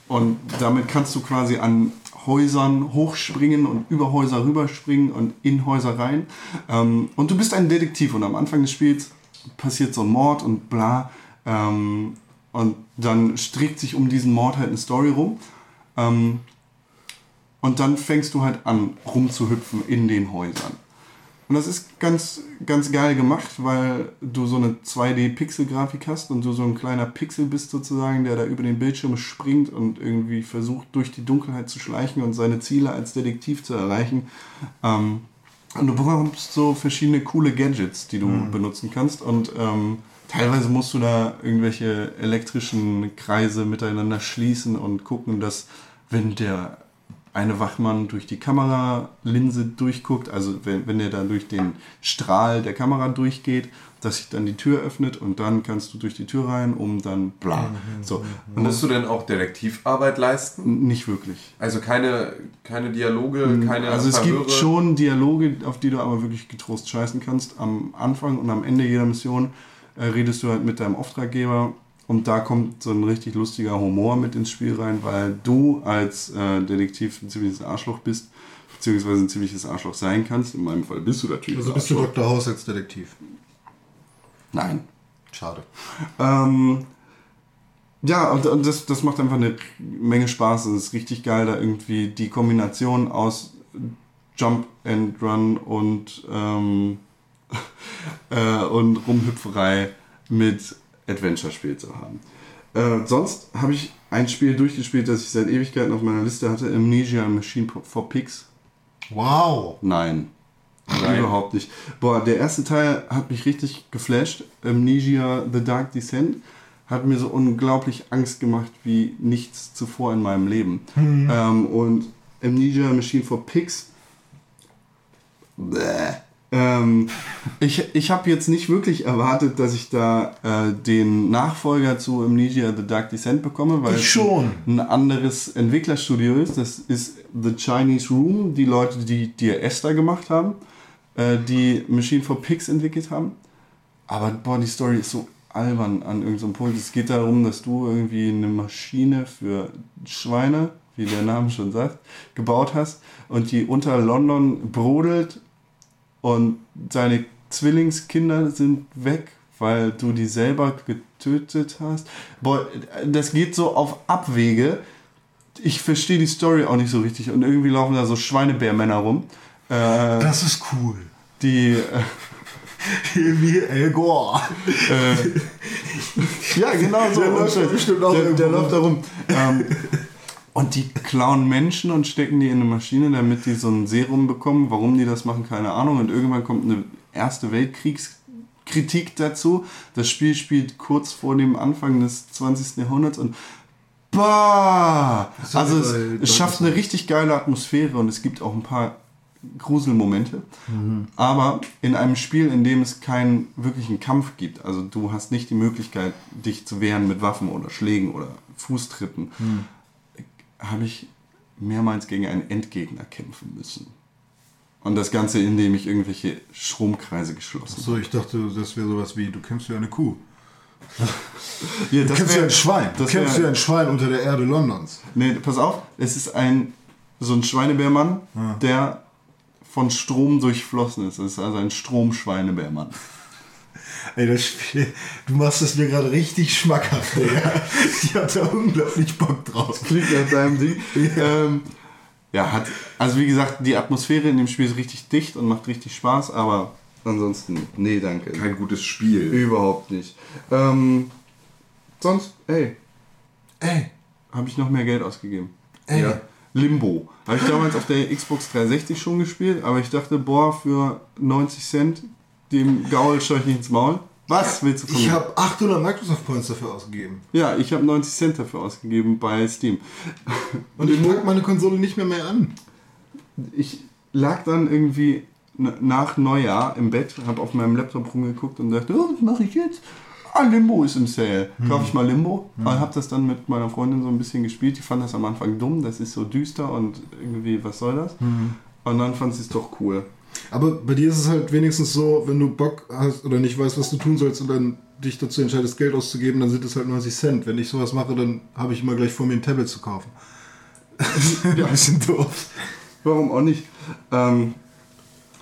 und damit kannst du quasi an Häusern hochspringen und über Häuser rüberspringen und in Häuser rein. Ähm, und du bist ein Detektiv und am Anfang des Spiels passiert so ein Mord und bla. Ähm, und dann strickt sich um diesen Mord halt eine Story rum. Ähm, und dann fängst du halt an, rumzuhüpfen in den Häusern. Und das ist ganz, ganz geil gemacht, weil du so eine 2D-Pixel-Grafik hast und du so ein kleiner Pixel bist sozusagen, der da über den Bildschirm springt und irgendwie versucht, durch die Dunkelheit zu schleichen und seine Ziele als Detektiv zu erreichen. Ähm, und du bekommst so verschiedene coole Gadgets, die du benutzen kannst. Und ähm, teilweise musst du da irgendwelche elektrischen Kreise miteinander schließen und gucken, dass wenn der eine Wachmann durch die Kameralinse durchguckt, also wenn, wenn er da durch den Strahl der Kamera durchgeht, dass sich dann die Tür öffnet und dann kannst du durch die Tür rein, um dann bla. So. Und Musst du denn auch Detektivarbeit leisten? nicht wirklich. Also keine, keine Dialoge, keine Also es gibt Verhöre? schon Dialoge, auf die du aber wirklich getrost scheißen kannst. Am Anfang und am Ende jeder Mission äh, redest du halt mit deinem Auftraggeber und da kommt so ein richtig lustiger Humor mit ins Spiel rein, weil du als äh, Detektiv ein ziemliches Arschloch bist, beziehungsweise ein ziemliches Arschloch sein kannst. In meinem Fall bist du natürlich Also bist du Arschloch. Dr. House als Detektiv. Nein. Schade. Ähm, ja, und, und das, das macht einfach eine Menge Spaß. Es ist richtig geil, da irgendwie die Kombination aus Jump and Run und, ähm, [laughs] äh, und Rumhüpferei mit Adventure-Spiel zu haben. Äh, sonst habe ich ein Spiel durchgespielt, das ich seit Ewigkeiten auf meiner Liste hatte: Amnesia Machine for Pigs. Wow. Nein. [laughs] Überhaupt nicht. Boah, der erste Teil hat mich richtig geflasht. Amnesia The Dark Descent hat mir so unglaublich Angst gemacht wie nichts zuvor in meinem Leben. Ähm, und Amnesia Machine for Pigs. Bäh. Ähm, ich ich habe jetzt nicht wirklich erwartet, dass ich da äh, den Nachfolger zu Amnesia The Dark Descent bekomme, weil Ich es schon. ein anderes Entwicklerstudio ist. Das ist The Chinese Room, die Leute, die dir Esther gemacht haben, äh, die Machine for Pigs entwickelt haben. Aber boah, die Story ist so albern an irgendeinem Punkt. Es geht darum, dass du irgendwie eine Maschine für Schweine, wie der Name schon sagt, gebaut hast und die unter London brodelt und seine Zwillingskinder sind weg, weil du die selber getötet hast. Boah, das geht so auf Abwege. Ich verstehe die Story auch nicht so richtig und irgendwie laufen da so Schweinebärmänner rum, äh, Das ist cool. die äh, Wie El Gore. Ja, genau so. Der läuft bestimmt auch der, der läuft da rum. Ähm, [laughs] und die klauen Menschen und stecken die in eine Maschine, damit die so ein Serum bekommen. Warum die das machen, keine Ahnung. Und irgendwann kommt eine Erste Weltkriegskritik dazu. Das Spiel spielt kurz vor dem Anfang des 20. Jahrhunderts und bah! Also es, bei es schafft eine richtig geile Atmosphäre und es gibt auch ein paar Gruselmomente. Aber in einem Spiel, in dem es keinen wirklichen Kampf gibt, also du hast nicht die Möglichkeit, dich zu wehren mit Waffen oder Schlägen oder Fußtritten, habe ich mehrmals gegen einen Endgegner kämpfen müssen. Und das Ganze, indem ich irgendwelche Stromkreise geschlossen So, ich dachte, das wäre sowas wie, du kämpfst wie eine Kuh. [laughs] Ja, Du das kämpfst wie ein Schwein. Du das kämpfst wär- wie ein Schwein unter der Erde Londons. Nee, pass auf, es ist ein so ein Schweinebärmann, der von Strom durchflossen ist. Es ist also ein Stromschweinebärmann. Ey, das Spiel, du machst es mir gerade richtig schmackhaft, Digga. [laughs] Ich hab da unglaublich Bock drauf. Klingt nach deinem Ding. ähm, ja, hat. Also wie gesagt, die Atmosphäre in dem Spiel ist richtig dicht und macht richtig Spaß, aber ansonsten, nee, danke. Kein gutes Spiel. Überhaupt nicht. Ähm, sonst, ey, Ey, habe ich noch mehr Geld ausgegeben. ey. Ja. Limbo. Habe ich damals auf der Xbox 360 schon gespielt, aber ich dachte, boah, für 90 Cent, dem Gaul scheu ich nicht ins Maul. Was willst du von Ich mir? habe 800 Microsoft Points dafür ausgegeben. Ja, ich habe 90 Cent dafür ausgegeben bei Steam. Und ich mag meine Konsole nicht mehr mehr an. ich lag dann irgendwie nach Neujahr im Bett, habe auf meinem Laptop rumgeguckt und dachte, oh, was mache ich jetzt? Ah, Limbo ist im Sale. Kaufe ich mal Limbo. Und habe das dann mit meiner Freundin so ein bisschen gespielt. Die fand das am Anfang dumm, das ist so düster und irgendwie, was soll das? Und dann fand sie es doch cool. Aber bei dir ist es halt wenigstens so, wenn du Bock hast oder nicht weißt, was du tun sollst und dann dich dazu entscheidest, Geld auszugeben, dann sind es halt 90 Cent. Wenn ich sowas mache, dann habe ich immer gleich vor mir ein Tablet zu kaufen. [laughs] ja. Ein bisschen doof. Warum auch nicht? Ähm,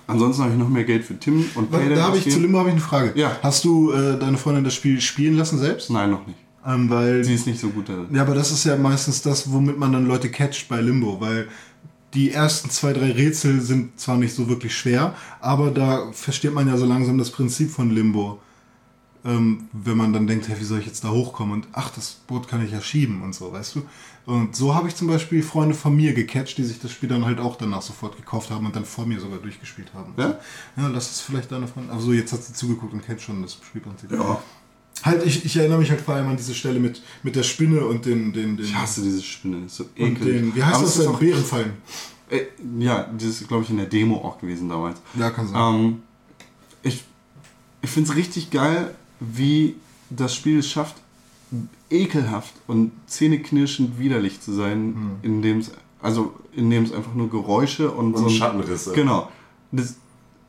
ansonsten habe ich noch mehr Geld für Tim und Payday Da habe ich zu. Limbo habe ich eine Frage. Ja. Hast du äh, deine Freundin das Spiel spielen lassen selbst? Nein, noch nicht. Ähm, weil Sie ist nicht so gut darin. Ja, aber das ist ja meistens das, womit man dann Leute catcht bei Limbo, weil die ersten zwei, drei Rätsel sind zwar nicht so wirklich schwer, aber da versteht man ja so langsam das Prinzip von Limbo. Ähm, wenn man dann denkt, hey, wie soll ich jetzt da hochkommen? Und ach, das Boot kann ich ja schieben und so, weißt du? Und so habe ich zum Beispiel Freunde von mir gecatcht, die sich das Spiel dann halt auch danach sofort gekauft haben und dann vor mir sogar durchgespielt haben. Ja? Ja, das ist vielleicht deine Freundin. Also jetzt hat sie zugeguckt und kennt schon das Spielprinzip. Ja. Halt, ich, ich erinnere mich halt vor allem an diese Stelle mit, mit der Spinne und den, den, den Ich hasse diese Spinne, ist so und den, wie heißt Aber das denn? Bärenfallen. Äh, ja, das ist, glaube ich, in der Demo auch gewesen damals. Ja, kann sein. Ähm, ich ich finde es richtig geil, wie das Spiel es schafft, ekelhaft und zähneknirschend widerlich zu sein, Hm. indem es also indem es einfach nur Geräusche und, Und ein- Schattenrisse. Genau. Das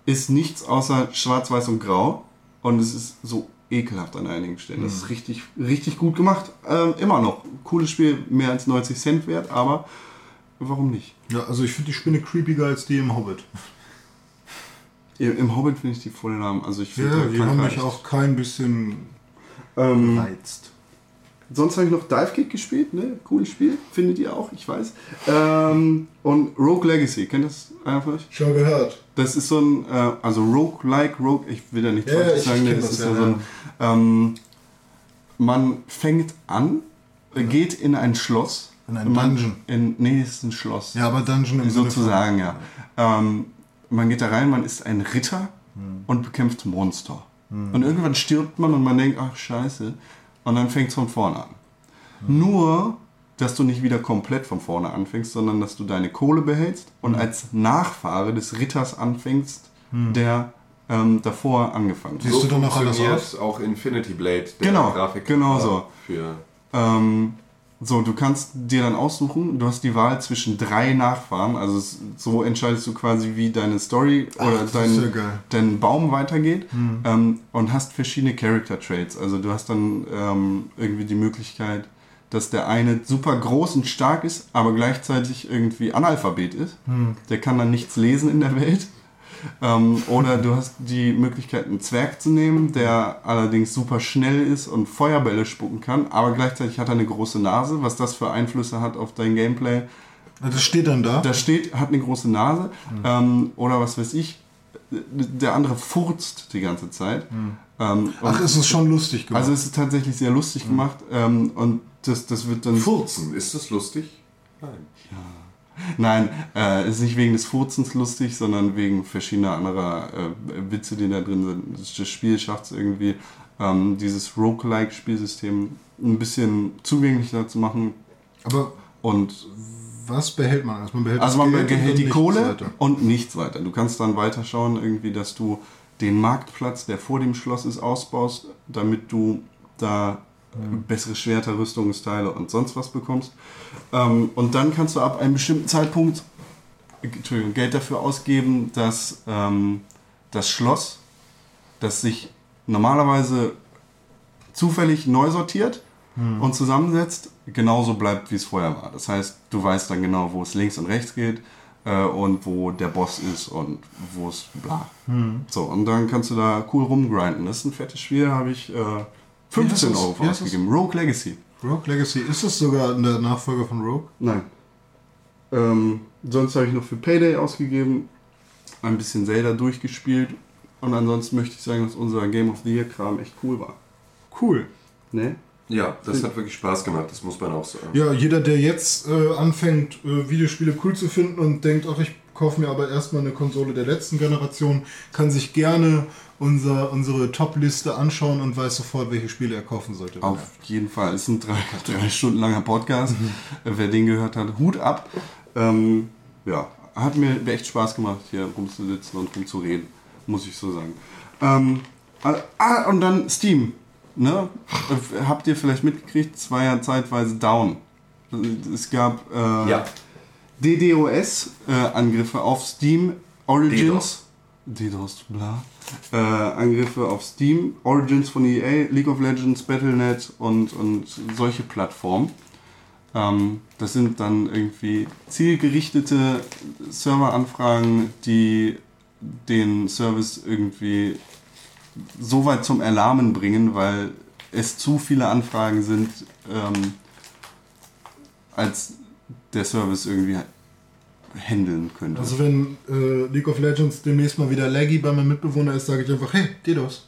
ist nichts außer Schwarz, Weiß und Grau und es ist so ekelhaft an einigen Stellen. Das ist Hm. richtig, richtig gut gemacht. Ähm, immer noch. Cooles Spiel, mehr als 90 Cent wert, aber warum nicht? Ja, also ich finde die Spinne creepiger als die im Hobbit. Im im Hobbit finde ich die voll Namen. Also ich finde Ja, die haben mich auch kein bisschen Ähm, reizt. sonst habe ich noch Dive Kick gespielt, ne? Cooles Spiel, findet ihr auch, ich weiß. Ähm, und Rogue Legacy, kennt das einer von euch? Schon gehört. Das ist so ein, äh, also Rogue-like, Rogue, ich will da nicht Ja, falsch sagen, das das, ist ja, ja so ein, ähm, man fängt an, äh, geht in ein Schloss. In ein Dungeon. In, nee, es ist ein Schloss. Ja, aber Dungeon im Sozusagen, ja. Ähm, man geht da rein, man ist ein Ritter Hm. und bekämpft Monster. Und irgendwann stirbt man und man denkt, ach scheiße. Und dann fängt es von vorne an. Hm. Nur, dass du nicht wieder komplett von vorne anfängst, sondern dass du deine Kohle behältst und Hm. als Nachfahre des Ritters anfängst, der ähm, davor angefangen hat. Siehst du dann auch alles funktioniert auch Infinity Blade, der Genau, Grafik genau so. Für Ähm, so, du kannst dir dann aussuchen, du hast die Wahl zwischen drei Nachfahren, also so entscheidest du quasi, wie deine Story oder das dein. Hm. dein Baum weitergeht ähm, und hast verschiedene Character Traits. Also du hast dann ähm, irgendwie die Möglichkeit, dass der eine super groß und stark ist, aber gleichzeitig irgendwie Analphabet ist. Hm. Der kann dann nichts lesen in der Welt. Ähm, oder du hast die Möglichkeit, einen Zwerg zu nehmen, der allerdings super schnell ist und Feuerbälle spucken kann, aber gleichzeitig hat er eine große Nase, was das für Einflüsse hat auf dein Gameplay. Das steht dann da. Da steht, hat eine große Nase, ähm, oder was weiß ich, der andere furzt die ganze Zeit. Ähm, Ach, ist es schon lustig gemacht. also es ist tatsächlich sehr lustig gemacht ähm, und das, das wird dann... Furzen, ist das lustig? Nein. Nein, äh, ist nicht wegen des Furzens lustig, sondern wegen verschiedener anderer äh, Witze, die da drin sind. Das, das Spiel schafft es irgendwie, ähm, dieses Roguelike-Spielsystem ein bisschen zugänglicher zu machen. aber Und was behält man? Also man behält, also man behält die Kohle weiter. und nichts weiter. Du kannst dann weiter schauen, irgendwie, dass du den Marktplatz, der vor dem Schloss ist, ausbaust, damit du da bessere Schwerter, Rüstungsteile und sonst was bekommst. Ähm, und dann kannst du ab einem bestimmten Zeitpunkt Entschuldigung, Geld dafür ausgeben, dass ähm, das Schloss, das sich normalerweise zufällig neu sortiert und zusammensetzt, genauso bleibt, wie es vorher war. Das heißt, du weißt dann genau, wo es links und rechts geht äh, und wo der Boss ist und wo es bla. So, und dann kannst du da cool rumgrinden. Das ist ein fettes Spiel, habe ich äh, 15 Wie heißt das? Euro heißt ausgegeben. Rogue Legacy. Rogue Legacy, ist das sogar der Nachfolger von Rogue? Nein. Ähm, sonst habe ich noch für Payday ausgegeben, ein bisschen Zelda durchgespielt und ansonsten möchte ich sagen, dass unser Game of the Year Kram echt cool war. Cool. Ne? Ja, das hat wirklich Spaß gemacht, das muss man auch sagen. Ja, jeder, der jetzt äh, anfängt, äh, Videospiele cool zu finden und denkt, ach, ich kaufe mir aber erstmal eine Konsole der letzten Generation, kann sich gerne unser, unsere Top-Liste anschauen und weiß sofort, welche Spiele er kaufen sollte. Auf jeden Fall. Ist ein drei, [laughs] drei Stunden langer Podcast. Wer den gehört hat, Hut ab. Ähm, ja, hat mir echt Spaß gemacht, hier rumzusitzen und rumzureden, muss ich so sagen. Ähm, ah, und dann Steam. Ne? Äh, Habt ihr vielleicht mitgekriegt, es war ja zeitweise down. Es gab äh, Ja. DDoS-Angriffe auf Steam, Origins. DDoS, bla. Äh, Angriffe auf Steam, Origins von EA, League of Legends, Battle.net und, und solche Plattformen. Ähm, das sind dann irgendwie zielgerichtete Serveranfragen, die den Service irgendwie so weit zum Erlahmen bringen, weil es zu viele Anfragen sind, ähm, als der Service irgendwie handeln könnte. Also wenn äh, League of Legends demnächst mal wieder laggy bei meinem Mitbewohner ist, sage ich einfach, hey, DDoS.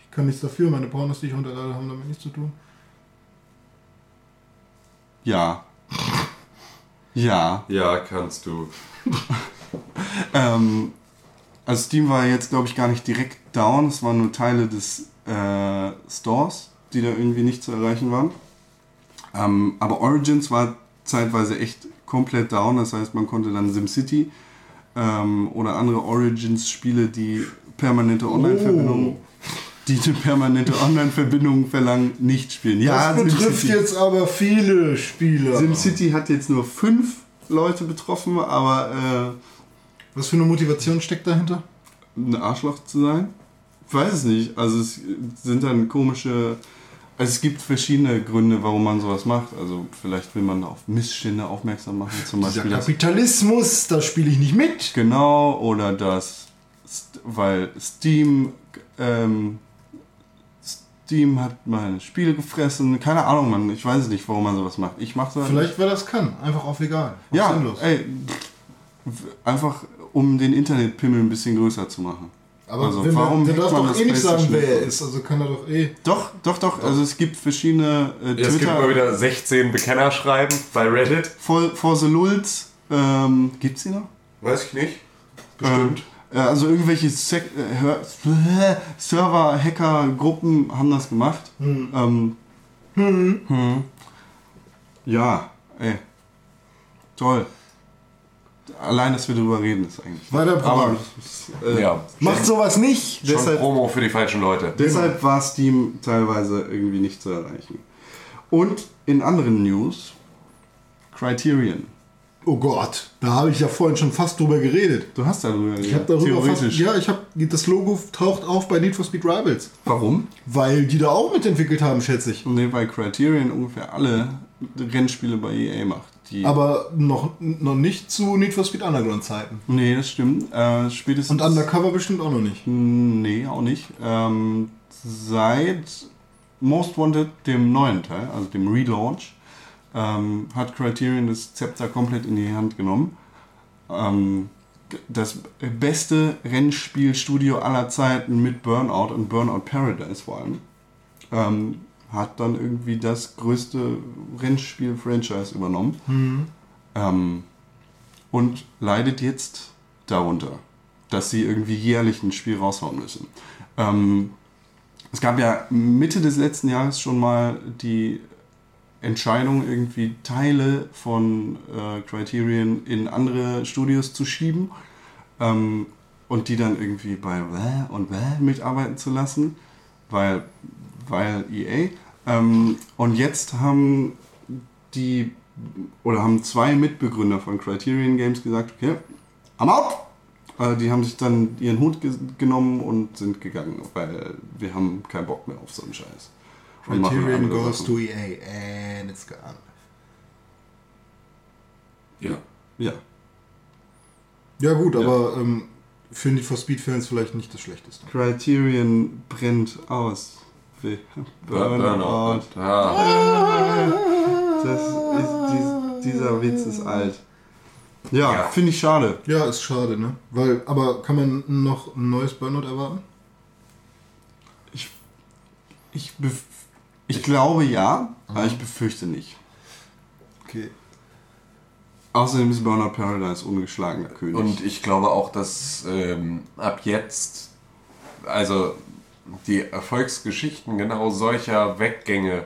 Ich kann nichts dafür, meine Pornos, die ich runterlade, haben damit nichts zu tun. ja. Ja. Ja, kannst du. [laughs] Ähm, also Steam war jetzt, glaube ich, gar nicht direkt down. Es waren nur Teile des äh, Stores, die da irgendwie nicht zu erreichen waren. Ähm, aber Origins war zeitweise echt komplett down. Das heißt, man konnte dann SimCity ähm, oder andere Origins-Spiele, die permanente Online-Verbindungen, die eine permanente Online-Verbindung verlangen, nicht spielen. Ja, das betrifft SimCity. jetzt aber viele Spieler. SimCity hat jetzt nur fünf Leute betroffen, aber Was für eine Motivation steckt dahinter? äh, ein Arschloch zu sein? Ich weiß es nicht. Also es sind dann komische. Also es gibt verschiedene Gründe, warum man sowas macht. Also vielleicht will man auf Missstände aufmerksam machen, zum Dieser Beispiel das Kapitalismus, da spiele ich nicht mit. genau oder das, weil Steam ähm, Steam hat meine Spiele gefressen. Keine Ahnung, man. Ich weiß es nicht, warum man sowas macht. Ich mache das. Vielleicht, wer das kann. Einfach auf egal. Auf Ja, sinnlos. ey, einfach um den Internetpimmel ein bisschen größer zu machen. Aber also, wenn warum der, der darf man doch das eh nicht sagen, wer er ist. Also kann er doch eh. Doch, doch, doch. Also es gibt verschiedene äh, Es gibt Twitter. mal wieder 16 Bekennerschreiben bei Reddit. For, for the Lulz. Ähm, gibt's die noch? Weiß ich nicht. Bestimmt. Ähm, äh, also irgendwelche Sek äh, [laughs] Server, Hacker, Gruppen haben das gemacht. Ähm, hm. Ja, ey. Toll. Allein, dass wir drüber reden, ist eigentlich. Weiter Promo. Aber, äh, ja. Macht sowas nicht. Schon deshalb- Promo für die falschen Leute. Deshalb war Steam teilweise irgendwie nicht zu erreichen. Und in anderen News, Criterion. Oh Gott, da habe ich ja vorhin schon fast drüber geredet. Du hast darüber Ich habe darüber fast, Theoretisch. ja, ich habe das Logo taucht auf bei Need for Speed Rivals, Warum? weil die da auch mitentwickelt haben, schätze ich. Nee, weil Criterion ungefähr alle Rennspiele bei EA macht. Die Aber noch, noch nicht zu Need for Speed Underground Zeiten. nee, das stimmt. Äh, spätestens. Und Undercover bestimmt auch noch nicht. Nee, auch nicht. Ähm, seit Most Wanted, dem neuen Teil, also dem Relaunch, ähm, hat Criterion das Zepter komplett in die Hand genommen. Ähm, das beste Rennspielstudio aller Zeiten mit Burnout und Burnout Paradise vor allem. Ähm, hat dann irgendwie das größte Rennspiel-Franchise übernommen. Ähm, und leidet jetzt darunter, dass sie irgendwie jährlich ein Spiel raushauen müssen. Ähm, es gab ja Mitte des letzten Jahres schon mal die Entscheidung, irgendwie Teile von äh, Criterion in andere Studios zu schieben ähm, und die dann irgendwie bei Well und Well mitarbeiten zu lassen, weil, weil EA. Ähm, und jetzt haben die oder haben zwei Mitbegründer von Criterion Games gesagt, okay, I'm out. Äh, die haben sich dann ihren Hut ge genommen und sind gegangen, weil wir haben keinen Bock mehr auf so einen Scheiß. Und Criterion goes Sachen. to EA and it's gone. Ja. Ja. Ja gut, aber ähm, für Need for Speed Fans vielleicht nicht das Schlechteste. Criterion brennt aus. Wie- Burnout. Ah. Das ist, dies, dieser Witz ist alt. Ja, Ja. finde ich schade. Ja, ist schade, ne? Weil, aber kann man noch ein neues Burnout erwarten? Ich, bef Ich glaube ja, aber ich befürchte nicht. Okay. Außerdem ist Burnout Paradise ungeschlagener König. Und ich glaube auch, dass ähm, ab jetzt, also die Erfolgsgeschichten genau solcher Weggänge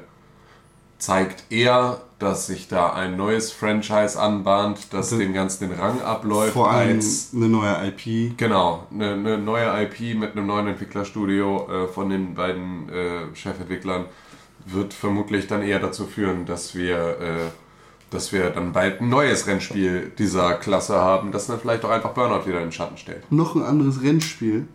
zeigt eher, dass sich da ein neues Franchise anbahnt, das dem Ganzen den Rang abläuft. vor allem als eine neue IP. Genau, eine, eine neue IP mit einem neuen Entwicklerstudio äh, von den beiden äh, Chefentwicklern wird vermutlich dann eher dazu führen, dass wir, äh, dass wir dann bald ein neues Rennspiel dieser Klasse haben, das dann vielleicht auch einfach Burnout wieder in den Schatten stellt. Noch ein anderes Rennspiel.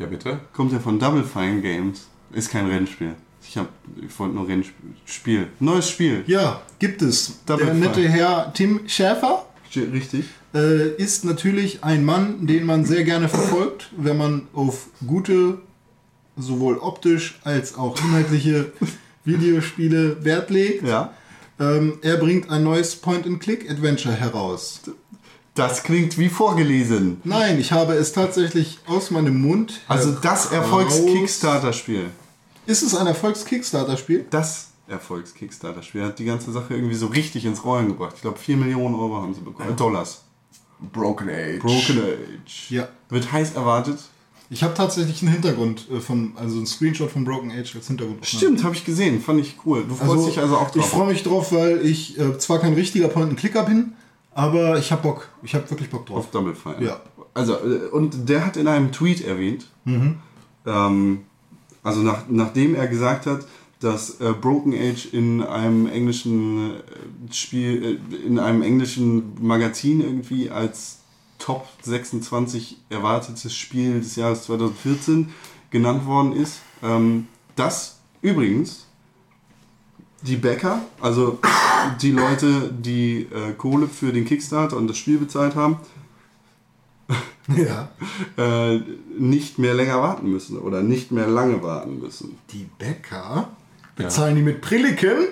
Ja, bitte? Kommt ja von Double Fine Games. Ist kein Rennspiel. Ich, hab, ich wollte nur Rennspiel. Spiel. Neues Spiel. Ja, gibt es. Double Der Fine. nette Herr Tim Schäfer Richtig. äh, ist natürlich ein Mann, den man sehr gerne verfolgt, wenn man auf gute, sowohl optisch als auch inhaltliche [laughs] Videospiele Wert legt. Ja. Ähm, er bringt ein neues Point-and-Click-Adventure heraus. Das klingt wie vorgelesen. Nein, ich habe es tatsächlich aus meinem Mund. Also das Erfolgs-Kickstarter-Spiel. Ist es ein Erfolgs-Kickstarter-Spiel? Das Erfolgs-Kickstarter-Spiel hat die ganze Sache irgendwie so richtig ins Rollen gebracht. Ich glaube, 4 Millionen Euro haben sie bekommen. Dollars. Broken Age. Broken Age. Ja. Wird heiß erwartet. Ich habe tatsächlich einen Hintergrund äh, von, also einen Screenshot von Broken Age als Hintergrund. Stimmt, habe ich gesehen. Fand ich cool. Du freust dich also auch Ich drauf. freue mich drauf, weil ich äh, zwar kein richtiger Point-and-Clicker bin, aber ich habe Bock. Ich habe wirklich Bock drauf. Auf Double Fine. Ja. Also, äh, und der hat in einem Tweet erwähnt, ähm, also nach, nachdem er gesagt hat, dass äh, Broken Age in einem englischen äh, Spiel, äh, in einem englischen Magazin irgendwie als Top 26 erwartetes Spiel des Jahres 2014 genannt worden ist. Ähm, das übrigens die Bäcker, also die Leute, die äh, Kohle für den Kickstarter und das Spiel bezahlt haben, [laughs] Ja. äh, nicht mehr länger warten müssen oder nicht mehr lange warten müssen. Die Bäcker bezahlen die mit Prilliken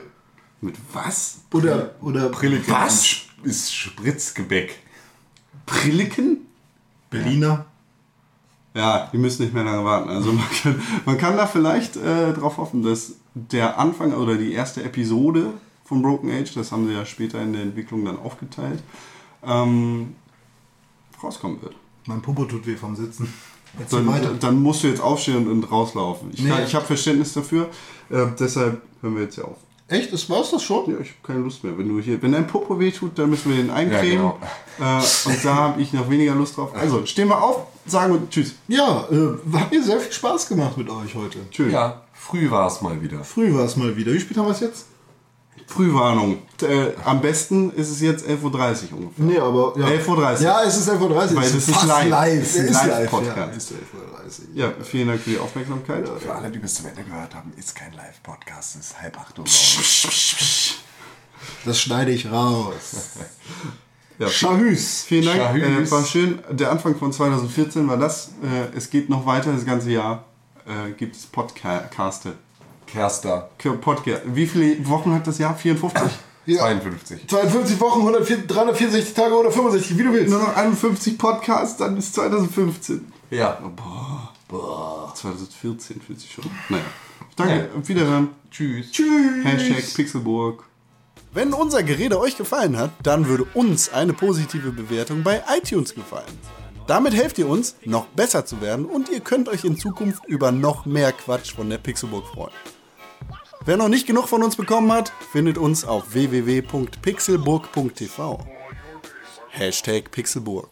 Mit was? oder oder Prilliken Was? ist Spritzgebäck. Prilliken? Berliner. Ja, die müssen nicht mehr lange warten. Also man kann, man kann da vielleicht äh, drauf hoffen, dass der Anfang oder die erste Episode von Broken Age, das haben sie ja später in der Entwicklung dann aufgeteilt, ähm, rauskommen wird. Mein Popo tut weh vom Sitzen. Dann, dann musst du jetzt aufstehen und, rauslaufen. Ich, Nee. ich habe Verständnis dafür, äh, deshalb hören wir jetzt hier auf. Echt? Das war's das schon? Ja, ich habe keine Lust mehr. Wenn du hier, wenn dein Popo weh tut, dann müssen wir den eincremen. Ja, äh, und da habe ich noch weniger Lust drauf. Also stehen wir auf, sagen wir Tschüss. Ja, äh, hat mir sehr viel Spaß gemacht mit euch heute. Tschüss. Ja, früh war es mal wieder. Früh war es mal wieder. Wie spät haben wir es jetzt? Frühwarnung. Äh, am besten ist es jetzt 11.30 Uhr ungefähr. Nee, aber. Ja. 11.30 Uhr. Ja, es ist 11.30 Uhr. Weil Es das ist fast live. live. Ist ein Es ist live. Live-Podcast. Ja, ist 11.30 Uhr. Ja, vielen Dank für die Aufmerksamkeit. Für alle, die bis zum Ende gehört haben, ist kein Live-Podcast, es ist halb acht Uhr. Das schneide ich raus. [laughs] Ja, Schahüs. Vielen Dank, Tschüss. äh, war schön. Der Anfang von 2014 war das. Äh, es geht noch weiter, das ganze Jahr äh, gibt es Podcaste. Kerster, Podcast. Wie viele Wochen hat das Jahr? 54? Ja. 52. 52 Wochen, 104, 364 Tage oder 65, wie du willst. Nur noch 51 Podcasts, dann ist 2015. Ja. 2014 fühlt sich schon. Naja. Danke, auf Wiederhören. Tschüss. Tschüss. Hashtag Pixelburg. Wenn unser Gerede euch gefallen hat, dann würde uns eine positive Bewertung bei iTunes gefallen. Damit helft ihr uns, noch besser zu werden und ihr könnt euch in Zukunft über noch mehr Quatsch von der Pixelburg freuen. Wer noch nicht genug von uns bekommen hat, findet uns auf www.pixelburg.tv. Hashtag Pixelburg.